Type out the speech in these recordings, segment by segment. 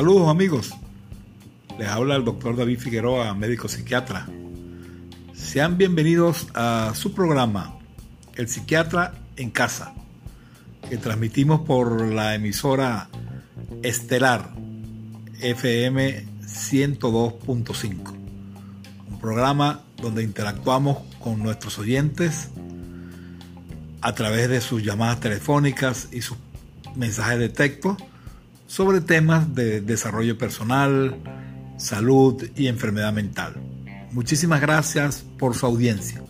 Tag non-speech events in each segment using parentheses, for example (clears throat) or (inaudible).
Saludos amigos, les habla el doctor David Figueroa, médico psiquiatra. Sean bienvenidos a su programa, El Psiquiatra en Casa, que transmitimos por la emisora Estelar FM 102.5. Un programa donde interactuamos con nuestros oyentes a través de sus llamadas telefónicas y sus mensajes de texto sobre temas de desarrollo personal, salud y enfermedad mental. Muchísimas gracias por su audiencia.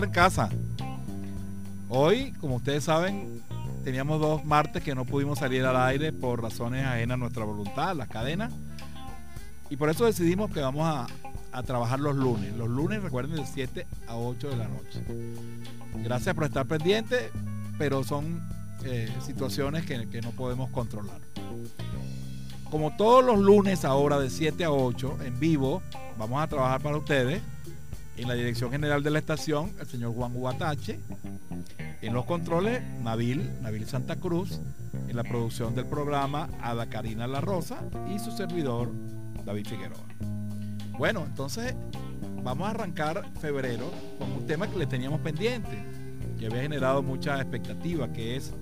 En casa. Hoy, como ustedes saben, teníamos dos martes que no pudimos salir al aire por razones ajenas a nuestra voluntad, las cadenas. Y por eso decidimos que vamos a, trabajar los lunes. Los lunes, recuerden, de 7 a 8 de la noche. Gracias por estar pendientes, pero son eh, situaciones que, que no podemos controlar. Como todos los lunes ahora de 7 a 8 en vivo, vamos a trabajar para ustedes en la dirección general de la estación, el señor Juan Huatache. En los controles, Nabil, Nabil Santa Cruz. En la producción del programa, Ada Karina La Rosa. Y su servidor, David Figueroa. Bueno, entonces vamos a arrancar febrero con un tema que le teníamos pendiente, que había generado mucha expectativa, que es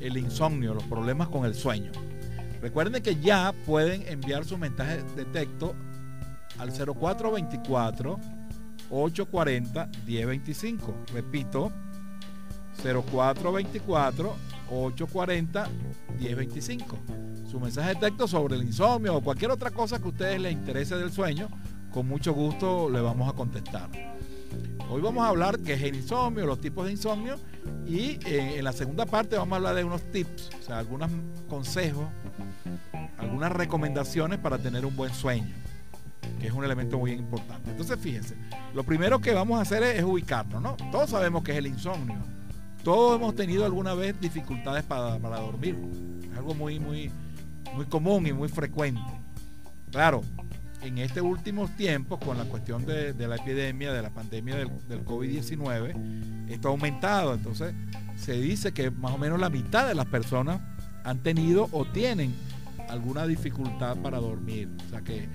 el insomnio, los problemas con el sueño. Recuerden que ya pueden enviar sus mensajes de texto al 0424 840 1025. Repito, 0424 840 1025. Su mensaje de texto sobre el insomnio o cualquier otra cosa que a ustedes les interese del sueño, con mucho gusto le vamos a contestar. Hoy vamos a hablar qué es el insomnio, los tipos de insomnio y eh, en la segunda parte vamos a hablar de unos tips, o sea, algunos consejos, algunas recomendaciones para tener un buen sueño que es un elemento muy importante. Entonces, fíjense, lo primero que vamos a hacer es, ubicarnos, ¿no? Todos sabemos que es el insomnio. Todos hemos tenido alguna vez dificultades para, dormir. Es algo muy, muy, muy común y muy frecuente. Claro, en estos últimos tiempos, con la cuestión de, la epidemia, de la pandemia del, del COVID-19, esto ha aumentado. Entonces, se dice que más o menos la mitad de las personas han tenido o tienen alguna dificultad para dormir. O sea que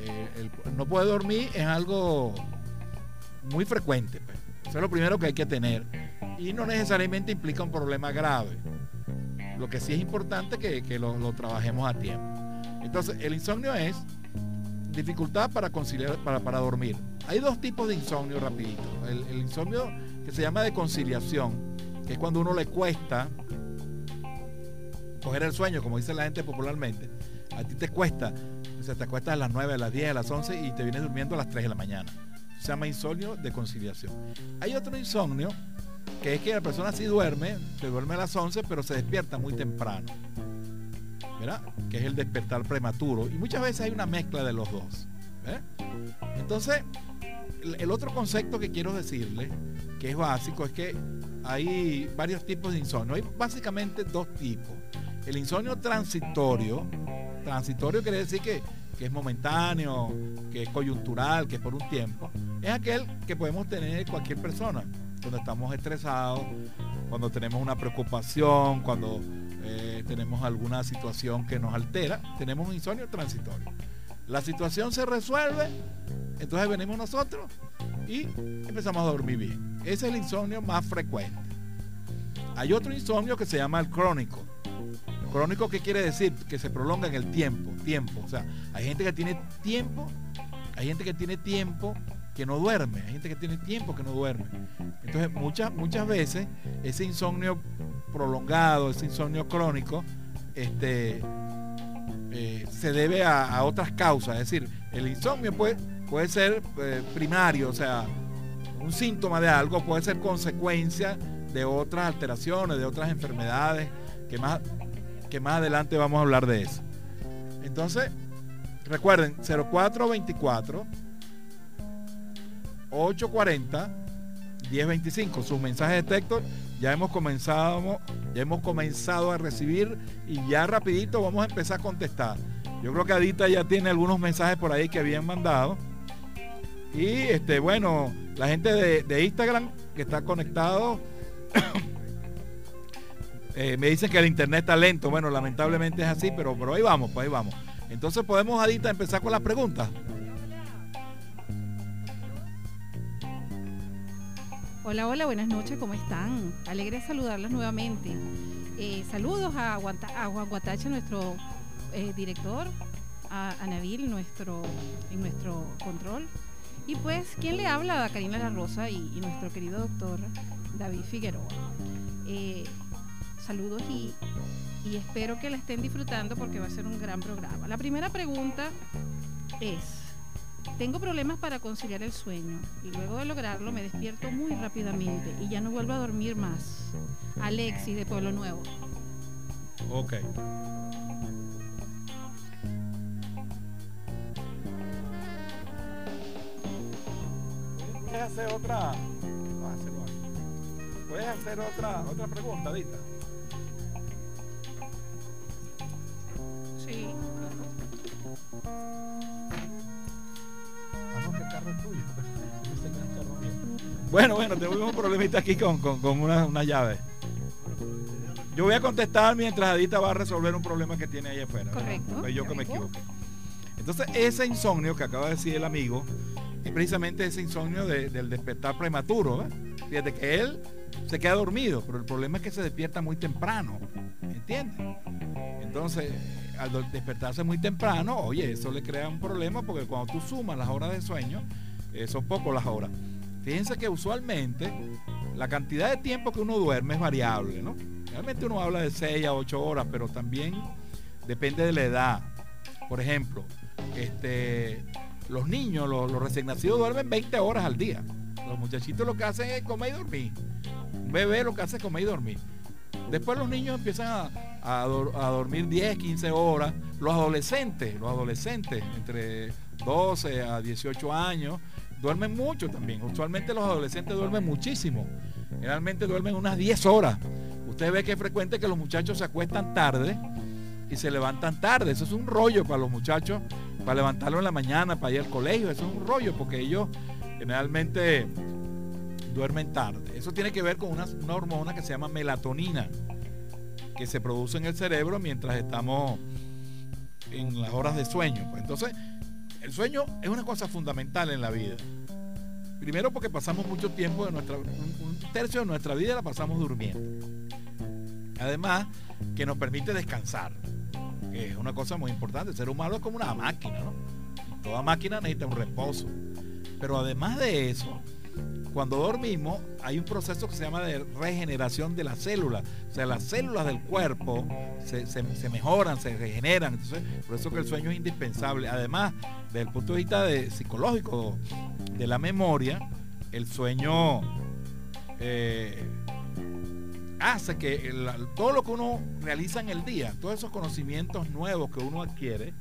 eh, no puede dormir es algo muy frecuente. Pues. Eso es lo primero que hay que tener. Y no necesariamente implica un problema grave. Lo que sí es importante que, que lo, trabajemos a tiempo. Entonces, el insomnio es dificultad para conciliar, para, para dormir. Hay dos tipos de insomnio rapidito. El, el, insomnio que se llama de conciliación, que es cuando uno le cuesta coger el sueño, como dice la gente popularmente. A ti te cuesta te acuestas a las 9, a las 10, a las 11 y te vienes durmiendo a las 3 de la mañana. Se llama insomnio de conciliación. Hay otro insomnio que es que la persona sí duerme, se duerme a las 11, pero se despierta muy temprano. ¿Verdad? Que es el despertar prematuro. Y muchas veces hay una mezcla de los dos. Entonces, el otro concepto que quiero decirle, que es básico, es que hay varios tipos de insomnio. Hay básicamente dos tipos. El insomnio transitorio, transitorio quiere decir que, es momentáneo, que es coyuntural, que es por un tiempo, es aquel que podemos tener cualquier persona, cuando estamos estresados, cuando tenemos una preocupación, cuando eh, tenemos alguna situación que nos altera, tenemos un insomnio transitorio. La situación se resuelve, entonces venimos nosotros y empezamos a dormir bien. Ese es el insomnio más frecuente. Hay otro insomnio que se llama el crónico. Crónico, ¿qué quiere decir? Que se prolonga en el tiempo, tiempo. O sea, hay gente que tiene tiempo, hay gente que tiene tiempo que no duerme, hay gente que tiene tiempo que no duerme. Entonces, muchas, muchas veces ese insomnio prolongado, ese insomnio crónico, este, eh, se debe a, otras causas. Es decir, el insomnio puede, puede ser eh, primario, o sea, un síntoma de algo, puede ser consecuencia de otras alteraciones, de otras enfermedades que más que más adelante vamos a hablar de eso. Entonces, recuerden, 0424 840 1025. Sus mensajes de texto ya hemos comenzado, ya hemos comenzado a recibir y ya rapidito vamos a empezar a contestar. Yo creo que Adita ya tiene algunos mensajes por ahí que habían mandado. Y este, bueno, la gente de, Instagram que está conectado. Eh, me dicen que el internet está lento. Bueno, lamentablemente es así, pero, pero ahí vamos, pues ahí vamos. Entonces podemos, Adita, empezar con las preguntas. Hola, hola, buenas noches, ¿cómo están? Alegre saludarlas nuevamente. Eh, saludos a, Juan Guatache, nuestro eh, director, a, Nabil, nuestro, en nuestro control. Y pues, ¿quién le habla? A Karina La Rosa y, nuestro querido doctor David Figueroa. Saludos y, y espero que la estén disfrutando porque va a ser un gran programa. La primera pregunta es, tengo problemas para conciliar el sueño y luego de lograrlo me despierto muy rápidamente y ya no vuelvo a dormir más. Alexis de Pueblo Nuevo. Ok. ¿Puedes hacer otra? ¿Puedes hacer otra, otra pregunta, Dita? Bueno, bueno, tenemos un problemita aquí con, una, llave. Yo voy a contestar mientras Adita va a resolver un problema que tiene ahí afuera. Correcto. yo que me equivoqué. Entonces, ese insomnio que acaba de decir el amigo, es precisamente ese insomnio del despertar prematuro. Fíjate que él se queda dormido, pero el problema es que se despierta muy temprano. ¿Entiendes? Entonces, al despertarse muy temprano, oye, eso le crea un problema porque cuando tú sumas las horas de sueño, eh, son pocas las horas. Fíjense que usualmente la cantidad de tiempo que uno duerme es variable, ¿no? Realmente uno habla de 6 a 8 horas, pero también depende de la edad. Por ejemplo, este, los niños, los, recién nacidos duermen 20 horas al día. Los muchachitos lo que hacen es comer y dormir. Un bebé lo que hace es comer y dormir. Después los niños empiezan a, a, dormir 10, 15 horas. Los adolescentes, los adolescentes entre 12 a 18 años, duermen mucho también. Usualmente los adolescentes duermen muchísimo. Generalmente duermen unas 10 horas. Usted ve que es frecuente que los muchachos se acuestan tarde y se levantan tarde. Eso es un rollo para los muchachos, para levantarlo en la mañana, para ir al colegio. Eso es un rollo porque ellos generalmente duermen tarde. Eso tiene que ver con una, hormona que se llama melatonina, que se produce en el cerebro mientras estamos en las horas de sueño. Pues entonces, el sueño es una cosa fundamental en la vida. Primero porque pasamos mucho tiempo de nuestra, un, tercio de nuestra vida la pasamos durmiendo. Además, que nos permite descansar, que es una cosa muy importante. El ser humano es como una máquina, ¿no? Toda máquina necesita un reposo. Pero además de eso, cuando dormimos hay un proceso que se llama de regeneración de las células. O sea, las células del cuerpo se, mejoran, se regeneran. Entonces, por eso que el sueño es indispensable. Además, desde el punto de vista de, psicológico de la memoria, el sueño eh, hace que todo lo que uno realiza en el día, todos esos conocimientos nuevos que uno adquiere,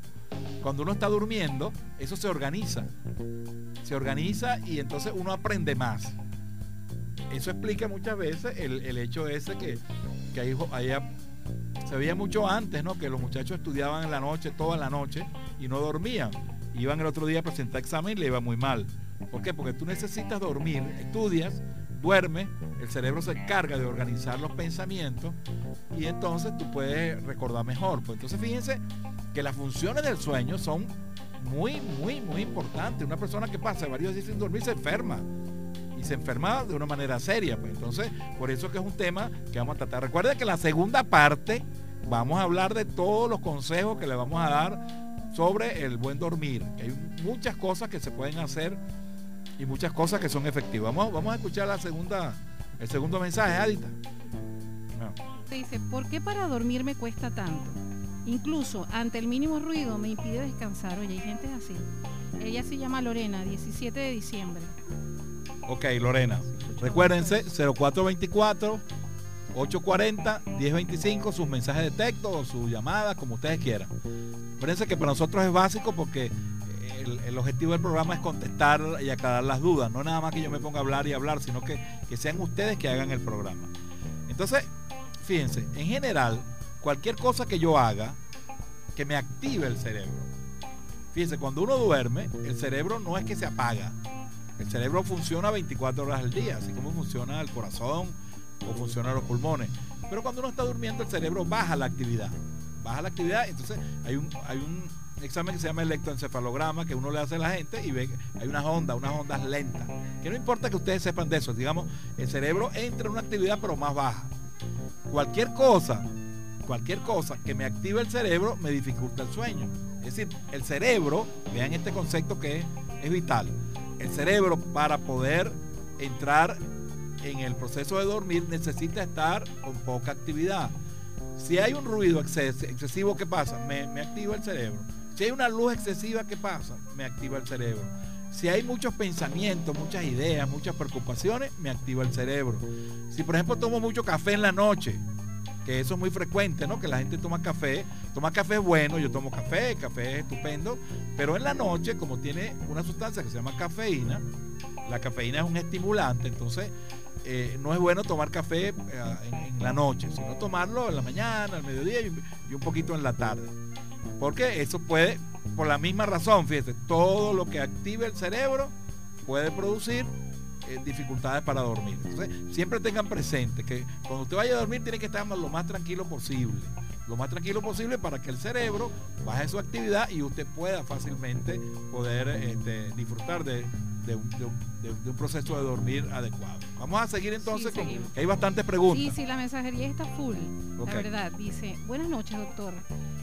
cuando uno está durmiendo, eso se organiza. Se organiza y entonces uno aprende más. Eso explica muchas veces el, hecho ese que, que ahí, se veía mucho antes, ¿no? Que los muchachos estudiaban en la noche, toda la noche, y no dormían. Iban el otro día a presentar examen y le iba muy mal. ¿Por qué? Porque tú necesitas dormir, estudias, duermes, el cerebro se encarga de organizar los pensamientos y entonces tú puedes recordar mejor. Pues entonces fíjense que las funciones del sueño son muy, muy, muy importantes. Una persona que pasa varios días sin dormir se enferma. Y se enferma de una manera seria. Pues entonces, por eso que es un tema que vamos a tratar. Recuerda que la segunda parte vamos a hablar de todos los consejos que le vamos a dar sobre el buen dormir. Hay muchas cosas que se pueden hacer y muchas cosas que son efectivas. Vamos, vamos a escuchar la segunda, el segundo mensaje, Adita. Dice, ¿por qué para dormir me cuesta tanto? Incluso ante el mínimo ruido me impide descansar. Oye, hay gente así. Ella se llama Lorena, 17 de diciembre. Ok, Lorena. Recuérdense, 0424 840 1025, sus mensajes de texto o sus llamadas, como ustedes quieran. Acuérdense que para nosotros es básico porque el, objetivo del programa es contestar y aclarar las dudas, no nada más que yo me ponga a hablar y hablar, sino que, que sean ustedes que hagan el programa. Entonces, fíjense, en general, cualquier cosa que yo haga que me active el cerebro. Fíjense, cuando uno duerme, el cerebro no es que se apaga. El cerebro funciona 24 horas al día, así como funciona el corazón o funcionan los pulmones. Pero cuando uno está durmiendo, el cerebro baja la actividad. Baja la actividad, entonces hay un, hay un examen que se llama electroencefalograma que uno le hace a la gente y ve que hay unas ondas, unas ondas lentas. Que no importa que ustedes sepan de eso, digamos, el cerebro entra en una actividad pero más baja. Cualquier cosa, cualquier cosa que me active el cerebro me dificulta el sueño. Es decir, el cerebro, vean este concepto que es, vital. El cerebro para poder entrar en el proceso de dormir necesita estar con poca actividad. Si hay un ruido excesivo, ¿qué pasa? Me, me activa el cerebro. Si hay una luz excesiva, ¿qué pasa? Me activa el cerebro. Si hay muchos pensamientos, muchas ideas, muchas preocupaciones, me activa el cerebro. Si por ejemplo tomo mucho café en la noche, que eso es muy frecuente, ¿no? Que la gente toma café, toma café bueno, yo tomo café, café es estupendo, pero en la noche, como tiene una sustancia que se llama cafeína, la cafeína es un estimulante, entonces eh, no es bueno tomar café eh, en, la noche, sino tomarlo en la mañana, al mediodía y un poquito en la tarde. Porque eso puede, por la misma razón, fíjate, todo lo que active el cerebro puede producir eh, dificultades para dormir. Entonces, siempre tengan presente que cuando usted vaya a dormir tiene que estar lo más tranquilo posible. Lo más tranquilo posible para que el cerebro baje su actividad y usted pueda fácilmente poder este, disfrutar de, un, proceso de dormir adecuado. Vamos a seguir entonces con que hay bastantes preguntas. Sí, sí, la mensajería está full. La verdad, dice, buenas noches, doctor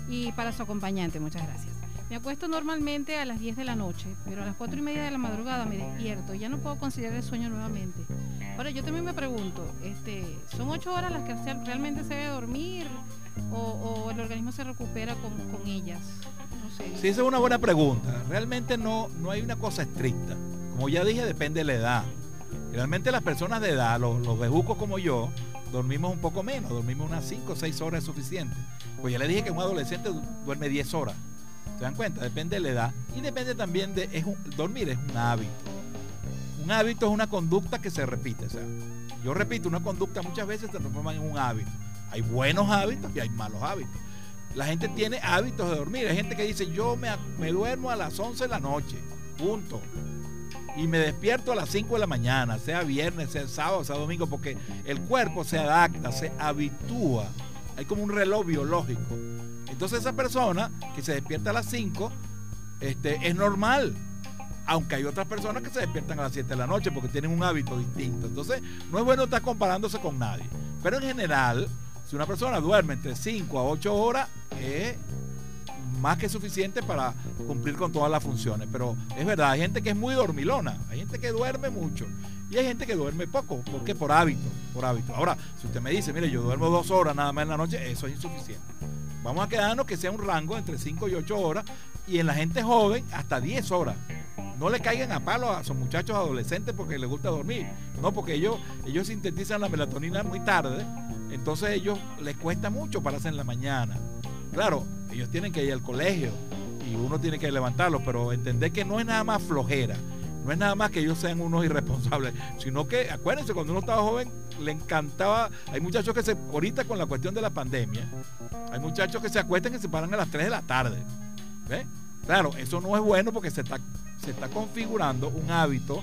y para su acompañante, muchas gracias. Me acuesto normalmente a las 10 de la noche, pero a las 4 y media de la madrugada me despierto. Ya no puedo considerar el sueño nuevamente. Ahora, yo también me pregunto, este, ¿son 8 horas las que realmente se debe dormir o, el organismo se recupera con, ellas? No sé. Sí, esa es una buena pregunta. Realmente no, no hay una cosa estricta. Como ya dije, depende de la edad. Realmente las personas de edad, los, los bejucos como yo, dormimos un poco menos, dormimos unas 5 o 6 horas es suficiente. Pues ya le dije que un adolescente duerme 10 horas. ¿Se dan cuenta? Depende de la edad y depende también de... Es dormir es un hábito. Un hábito es una conducta que se repite. O sea, yo repito, una conducta muchas veces se transforma en un hábito. Hay buenos hábitos y hay malos hábitos. La gente tiene hábitos de dormir. Hay gente que dice, yo me, me duermo a las 11 de la noche. Punto y me despierto a las 5 de la mañana, sea viernes, sea sábado, sea domingo, porque el cuerpo se adapta, se habitúa. Hay como un reloj biológico. Entonces esa persona que se despierta a las 5 este, es normal. Aunque hay otras personas que se despiertan a las 7 de la noche porque tienen un hábito distinto. Entonces no es bueno estar comparándose con nadie. Pero en general, si una persona duerme entre 5 a 8 horas, es más que suficiente para cumplir con todas las funciones. Pero es verdad, hay gente que es muy dormilona, hay gente que duerme mucho y hay gente que duerme poco, porque por hábito, por hábito. Ahora, si usted me dice, mire, yo duermo dos horas nada más en la noche, eso es insuficiente. Vamos a quedarnos que sea un rango entre 5 y 8 horas y en la gente joven hasta 10 horas. No le caigan a palo a esos muchachos adolescentes porque les gusta dormir. No, porque ellos, ellos sintetizan la melatonina muy tarde. Entonces ellos les cuesta mucho pararse en la mañana. Claro, ellos tienen que ir al colegio y uno tiene que levantarlos, pero entender que no es nada más flojera, no es nada más que ellos sean unos (laughs) irresponsables, sino que, acuérdense, cuando uno estaba joven, le encantaba, hay muchachos que se, ahorita con la cuestión de la pandemia, hay muchachos que se acuestan y se paran a las 3 de la tarde. ¿Ve? Claro, eso no es bueno porque se está, se está configurando un hábito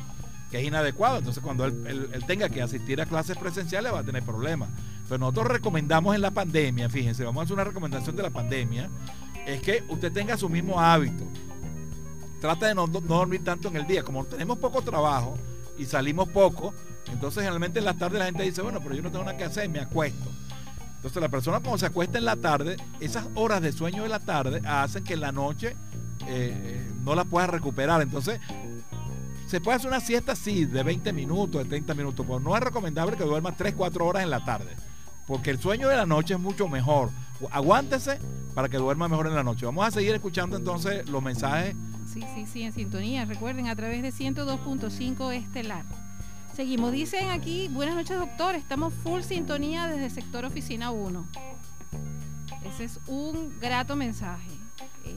que es inadecuado. Entonces, cuando él, él, tenga que asistir a clases presenciales, va a tener problemas. Pero nosotros recomendamos en la pandemia, fíjense, vamos a hacer una recomendación de la pandemia, es que usted tenga su mismo hábito. Trata de no, dormir tanto en el día. Como tenemos poco trabajo y salimos poco, entonces generalmente en la tarde la gente dice, bueno, pero yo no tengo nada que hacer, me acuesto. Entonces la persona cuando se acuesta en la tarde, esas horas de sueño de la tarde hacen que en la noche eh, no la pueda recuperar. Entonces se puede hacer una siesta, sí, de 20 minutos, de 30 minutos, pero no es recomendable que duerma 3, 4 horas en la tarde, porque el sueño de la noche es mucho mejor. Aguántese para que duerma mejor en la noche. Vamos a seguir escuchando entonces los mensajes. Sí, sí, sí, en sintonía. Recuerden, a través de 102.5 Estelar. Seguimos. Dicen aquí, buenas noches, doctor. Estamos full sintonía desde el sector oficina 1. Ese es un grato mensaje.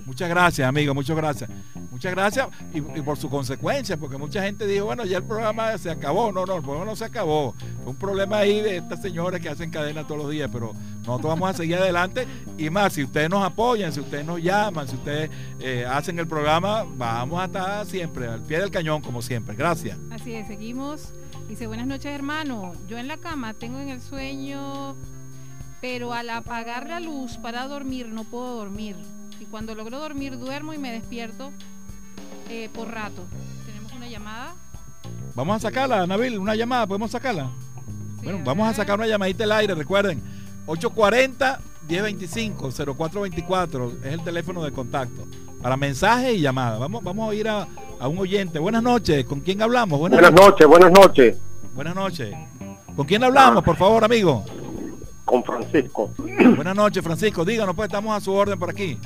Muchas gracias, amigo, muchas gracias. Muchas gracias y, por su consecuencia, porque mucha gente dijo, bueno, ya el programa se acabó. No, no, el programa no se acabó. Un problema ahí de estas señoras que hacen cadena todos los días, pero nosotros vamos a seguir adelante. Y más, si ustedes nos apoyan, si ustedes nos llaman, si ustedes eh, hacen el programa, vamos a estar siempre al pie del cañón, como siempre. Gracias. Así es, seguimos. Dice, buenas noches, hermano. Yo en la cama tengo en el sueño pero al apagar la luz para dormir no puedo dormir. Y cuando logro dormir duermo y me despierto eh, por rato. Tenemos una llamada. Vamos a sacarla, Nabil, una llamada, ¿podemos sacarla? Bueno, vamos a sacar una llamadita al aire, recuerden. 840 1025 0424 es el teléfono de contacto para mensaje y llamada. Vamos, vamos a ir a, un oyente. Buenas noches, ¿con quién hablamos? Buenas, noches, buenas noches. Buenas noches. ¿Con quién hablamos, por favor, amigo? con Francisco. Buenas noches, Francisco. Díganos, pues estamos a su orden por aquí.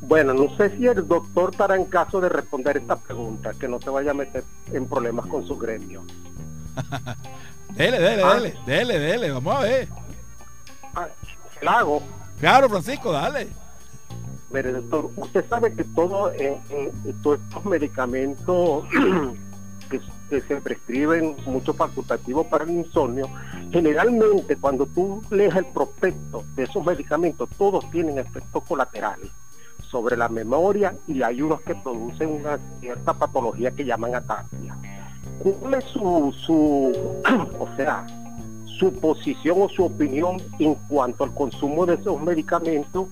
Bueno, no sé si el doctor estará en caso de responder esta pregunta, que no se vaya a meter en problemas con su gremio. (laughs) dele, dele, ah. dele, dele, dele, vamos a ver. Ah, hago. Claro, Francisco, dale. Mire, doctor, usted sabe que todo, todos estos medicamentos (clears throat) que se prescriben muchos facultativos para el insomnio, generalmente cuando tú lees el prospecto de esos medicamentos, todos tienen efectos colaterales sobre la memoria y hay unos que producen una cierta patología que llaman ataxia. ¿Cuál es su, su (clears throat) o sea, su posición o su opinión en cuanto al consumo de esos medicamentos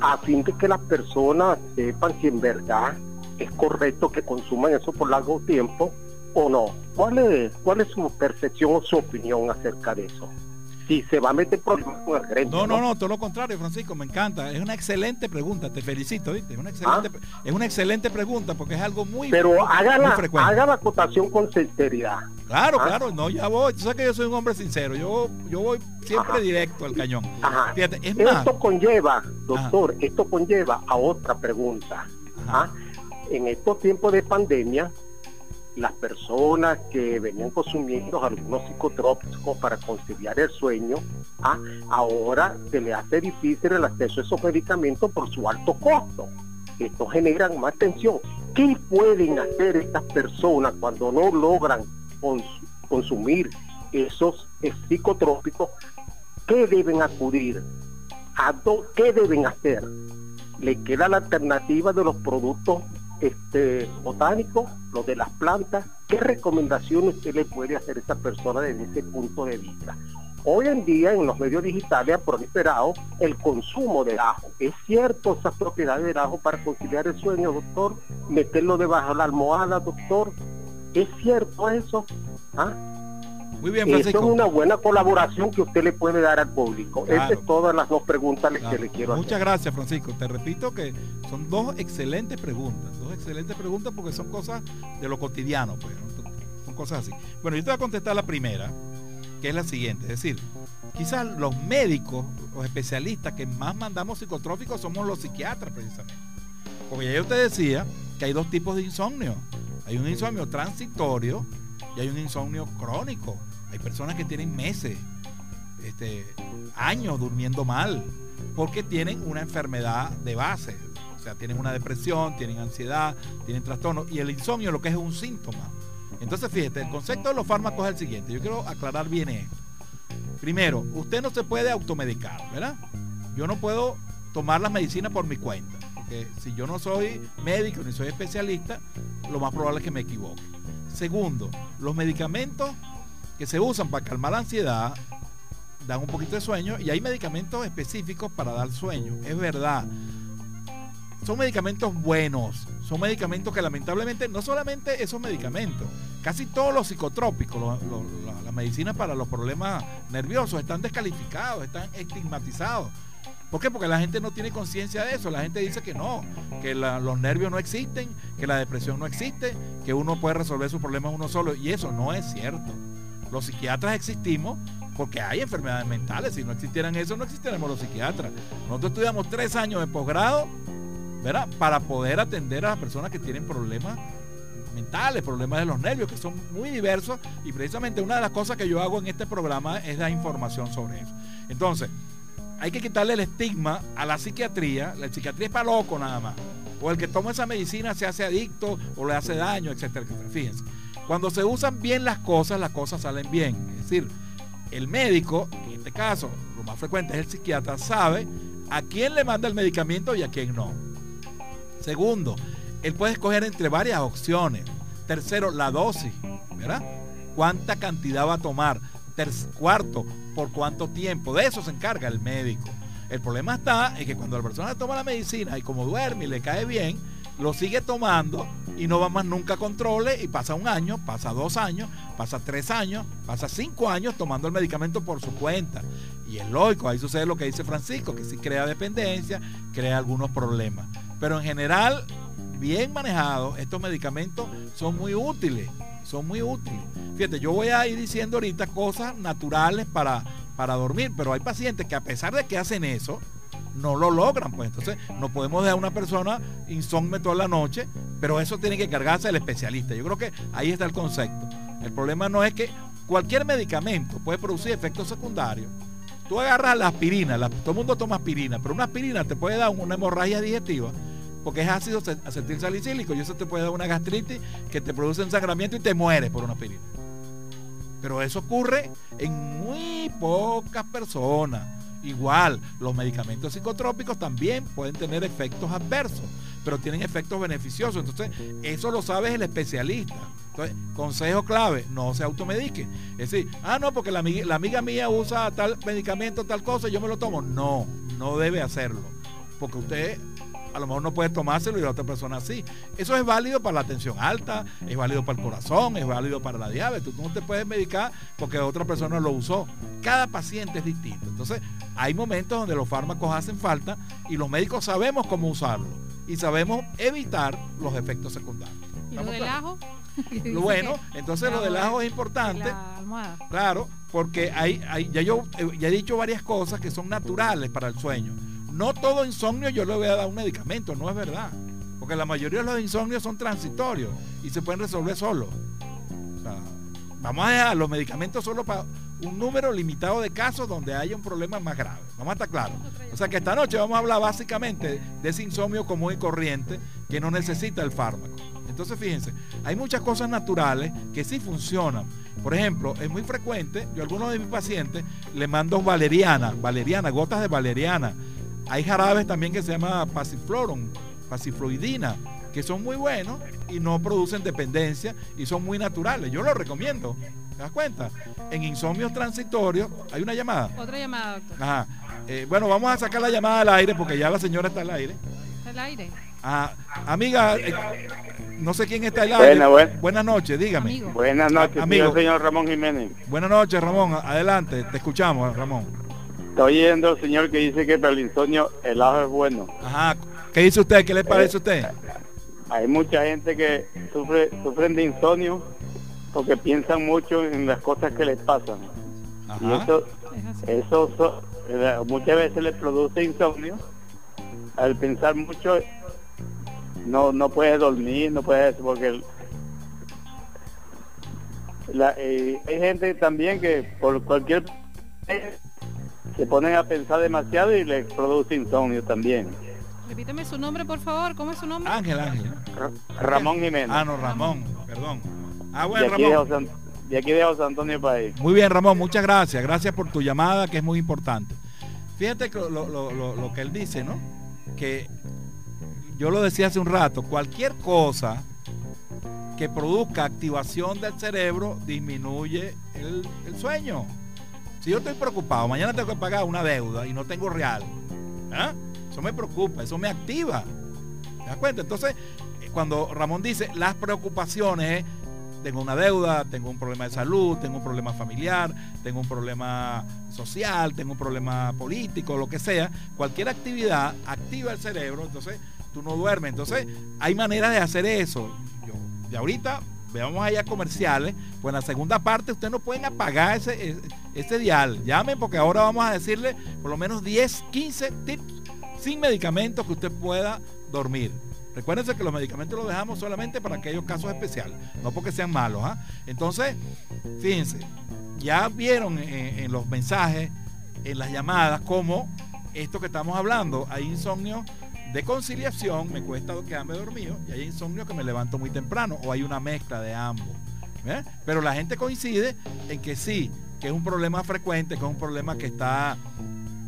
a fin de que las personas sepan si en verdad es correcto que consuman eso por largo tiempo o no? ¿Cuál es, cuál es su percepción o su opinión acerca de eso? Si se va a meter problemas con el gremio. No, no, no, todo lo contrario, Francisco, me encanta. Es una excelente pregunta, te felicito, ¿viste? Es una excelente, ah. es una excelente pregunta porque es algo muy, Pero haga, la, haga la acotación con sinceridad. Claro, ¿Ah? claro, no, ya voy. Tú sabes que yo soy un hombre sincero. Yo, yo voy siempre directo al cañón. Fíjate, es esto conlleva, doctor, esto conlleva a otra pregunta. ¿ah? En estos tiempos de pandemia, las personas que venían consumiendo algunos psicotrópicos para conciliar el sueño, ¿ah? ahora se le hace difícil el acceso a esos medicamentos por su alto costo. Esto genera más tensión. ¿Qué pueden hacer estas personas cuando no logran consumir esos psicotrópicos? ¿Qué deben acudir? ¿A ¿Qué deben hacer? Le queda la alternativa de los productos este, botánico, lo de las plantas, ¿qué recomendaciones usted le puede hacer a esa persona desde ese punto de vista? Hoy en día en los medios digitales ha proliferado el consumo de ajo. ¿Es cierto esas propiedades del ajo para conciliar el sueño, doctor? Meterlo debajo de la almohada, doctor. ¿Es cierto eso? ¿Ah? Muy bien, Francisco. Una buena colaboración que usted le puede dar al público. Esas es todas las dos preguntas que le quiero hacer. Muchas gracias, Francisco. Te repito que son dos excelentes preguntas. Dos excelentes preguntas porque son cosas de lo cotidiano, pues. Son cosas así. Bueno, yo te voy a contestar la primera, que es la siguiente. Es decir, quizás los médicos, los especialistas que más mandamos psicotróficos somos los psiquiatras, precisamente. Porque ya yo te decía que hay dos tipos de insomnio. Hay un insomnio transitorio y hay un insomnio crónico. Hay personas que tienen meses, este, años durmiendo mal, porque tienen una enfermedad de base. O sea, tienen una depresión, tienen ansiedad, tienen trastorno. Y el insomnio lo que es un síntoma. Entonces, fíjate, el concepto de los fármacos es el siguiente. Yo quiero aclarar bien esto. Primero, usted no se puede automedicar, ¿verdad? Yo no puedo tomar las medicinas por mi cuenta. Porque si yo no soy médico ni soy especialista, lo más probable es que me equivoque. Segundo, los medicamentos que se usan para calmar la ansiedad dan un poquito de sueño y hay medicamentos específicos para dar sueño. Es verdad. Son medicamentos buenos. Son medicamentos que lamentablemente, no solamente esos medicamentos, casi todos los psicotrópicos, las medicinas para los problemas nerviosos están descalificados, están estigmatizados. ¿Por qué? Porque la gente no tiene conciencia de eso. La gente dice que no, que los nervios no existen, que la depresión no existe, que uno puede resolver sus problemas uno solo. Y eso no es cierto. Los psiquiatras existimos porque hay enfermedades mentales. Si no existieran eso, no existiéramos los psiquiatras. Nosotros estudiamos tres años de posgrado, ¿verdad? Para poder atender a las personas que tienen problemas mentales, problemas de los nervios, que son muy diversos. Y precisamente una de las cosas que yo hago en este programa es dar información sobre eso. Entonces, hay que quitarle el estigma a la psiquiatría. La psiquiatría es para loco nada más. O el que toma esa medicina se hace adicto o le hace daño, etcétera, etcétera. Fíjense. Cuando se usan bien las cosas, las cosas salen bien. Es decir, el médico, en este caso, lo más frecuente es el psiquiatra, sabe a quién le manda el medicamento y a quién no. Segundo, él puede escoger entre varias opciones. Tercero, la dosis, ¿verdad? ¿Cuánta cantidad va a tomar? cuarto, ¿por cuánto tiempo? De eso se encarga el médico. El problema está en que cuando la persona toma la medicina y como duerme y le cae bien, lo sigue tomando y no va más nunca a controles y pasa un año, pasa dos años, pasa tres años, pasa cinco años tomando el medicamento por su cuenta. Y es lógico, ahí sucede lo que dice Francisco, que si crea dependencia, crea algunos problemas. Pero en general, bien manejados, estos medicamentos son muy útiles, son muy útiles. Fíjate, yo voy a ir diciendo ahorita cosas naturales para, para dormir, pero hay pacientes que a pesar de que hacen eso, no lo logran. Pues entonces no podemos dejar a una persona insomne toda la noche, pero eso tiene que cargarse el especialista. Yo creo que ahí está el concepto. El problema no es que cualquier medicamento puede producir efectos secundarios. Tú agarras la aspirina, todo el mundo toma aspirina, pero una aspirina te puede dar una hemorragia digestiva porque es ácido acetil salicílico y eso te puede dar una gastritis que te produce ensangramiento y te mueres por una aspirina. Pero eso ocurre en muy pocas personas. Igual, los medicamentos psicotrópicos también pueden tener efectos adversos, pero tienen efectos beneficiosos. Entonces, eso lo sabe el especialista. Entonces, consejo clave, no se automedique. Es decir, ah, no, porque la, la amiga mía usa tal medicamento, tal cosa, yo me lo tomo. No, no debe hacerlo. Porque usted a lo mejor no puede tomárselo y la otra persona sí. Eso es válido para la tensión alta, es válido para el corazón, es válido para la diabetes. Tú no te puedes medicar porque otra persona lo usó. Cada paciente es distinto. Entonces, hay momentos donde los fármacos hacen falta y los médicos sabemos cómo usarlo y sabemos evitar los efectos secundarios. ¿Y lo del ajo? (laughs) (laughs) bueno, entonces lo del ajo es importante. Claro, porque hay, hay, ya yo eh, ya he dicho varias cosas que son naturales para el sueño no todo insomnio yo le voy a dar un medicamento, no es verdad. Porque la mayoría de los insomnios son transitorios y se pueden resolver solos. vamos a dejar los medicamentos solo para un número limitado de casos donde haya un problema más grave. Vamos a estar claros. O sea que esta noche vamos a hablar básicamente de ese insomnio común y corriente que no necesita el fármaco. Entonces fíjense, hay muchas cosas naturales que sí funcionan. Por ejemplo, es muy frecuente, yo a algunos de mis pacientes le mando valeriana, valeriana, gotas de valeriana hay jarabes también que se llama pasiflorum, pasifloidina, que son muy buenos y no producen dependencia y son muy naturales. Yo lo recomiendo. ¿Te das cuenta? En insomnios transitorios, hay una llamada. Otra llamada, doctor. Ajá. Eh, bueno, vamos a sacar la llamada al aire porque ya la señora está al aire. Está al aire. Ajá. Amiga, eh, no sé quién está al aire. Buenas noches, dígame. Buenas noches, amigo. señor Ramón Jiménez. Buenas noches, Ramón. Adelante, te escuchamos, Ramón. Estoy oyendo al señor que dice que para el insomnio el ajo es bueno. Ajá. ¿Qué dice usted? ¿Qué le parece a usted? Hay mucha gente que sufre sufren de insomnio porque piensan mucho en las cosas que les pasan. Y eso, eso eh, muchas veces les produce insomnio. Al pensar mucho no no puede dormir, no puede porque eh, hay gente también que por cualquier se ponen a pensar demasiado y les produce insomnio también. Repíteme su nombre, por favor. ¿Cómo es su nombre? Ángel, Ángel. Ramón Jiménez. Ah, no, Ramón, perdón. Ah, bueno, de aquí Ramón. De, aquí de José Antonio País. Muy bien, Ramón, muchas gracias. Gracias por tu llamada, que es muy importante. Fíjate lo, lo, lo que él dice, ¿no? Que yo lo decía hace un rato, cualquier cosa que produzca activación del cerebro disminuye el, el sueño. Si yo estoy preocupado, mañana tengo que pagar una deuda y no tengo real, ¿ah? eso me preocupa, eso me activa. ¿Te das cuenta? Entonces, eh, cuando Ramón dice las preocupaciones, tengo una deuda, tengo un problema de salud, tengo un problema familiar, tengo un problema social, tengo un problema político, lo que sea, cualquier actividad activa el cerebro, entonces tú no duermes. Entonces, hay maneras de hacer eso. Yo, de ahorita veamos allá comerciales, pues en la segunda parte ustedes no pueden apagar ese, ese, dial. Llamen porque ahora vamos a decirle por lo menos 10, 15 tips sin medicamentos que usted pueda dormir. Recuérdense que los medicamentos los dejamos solamente para aquellos casos especiales, no porque sean malos. ¿ah? Entonces, fíjense, ya vieron en, los mensajes, en las llamadas, cómo esto que estamos hablando. Hay insomnio de conciliación, me cuesta quedarme dormido, y hay insomnio que me levanto muy temprano, o hay una mezcla de ambos. Pero la gente coincide en que sí, que es un problema frecuente, que es un problema que está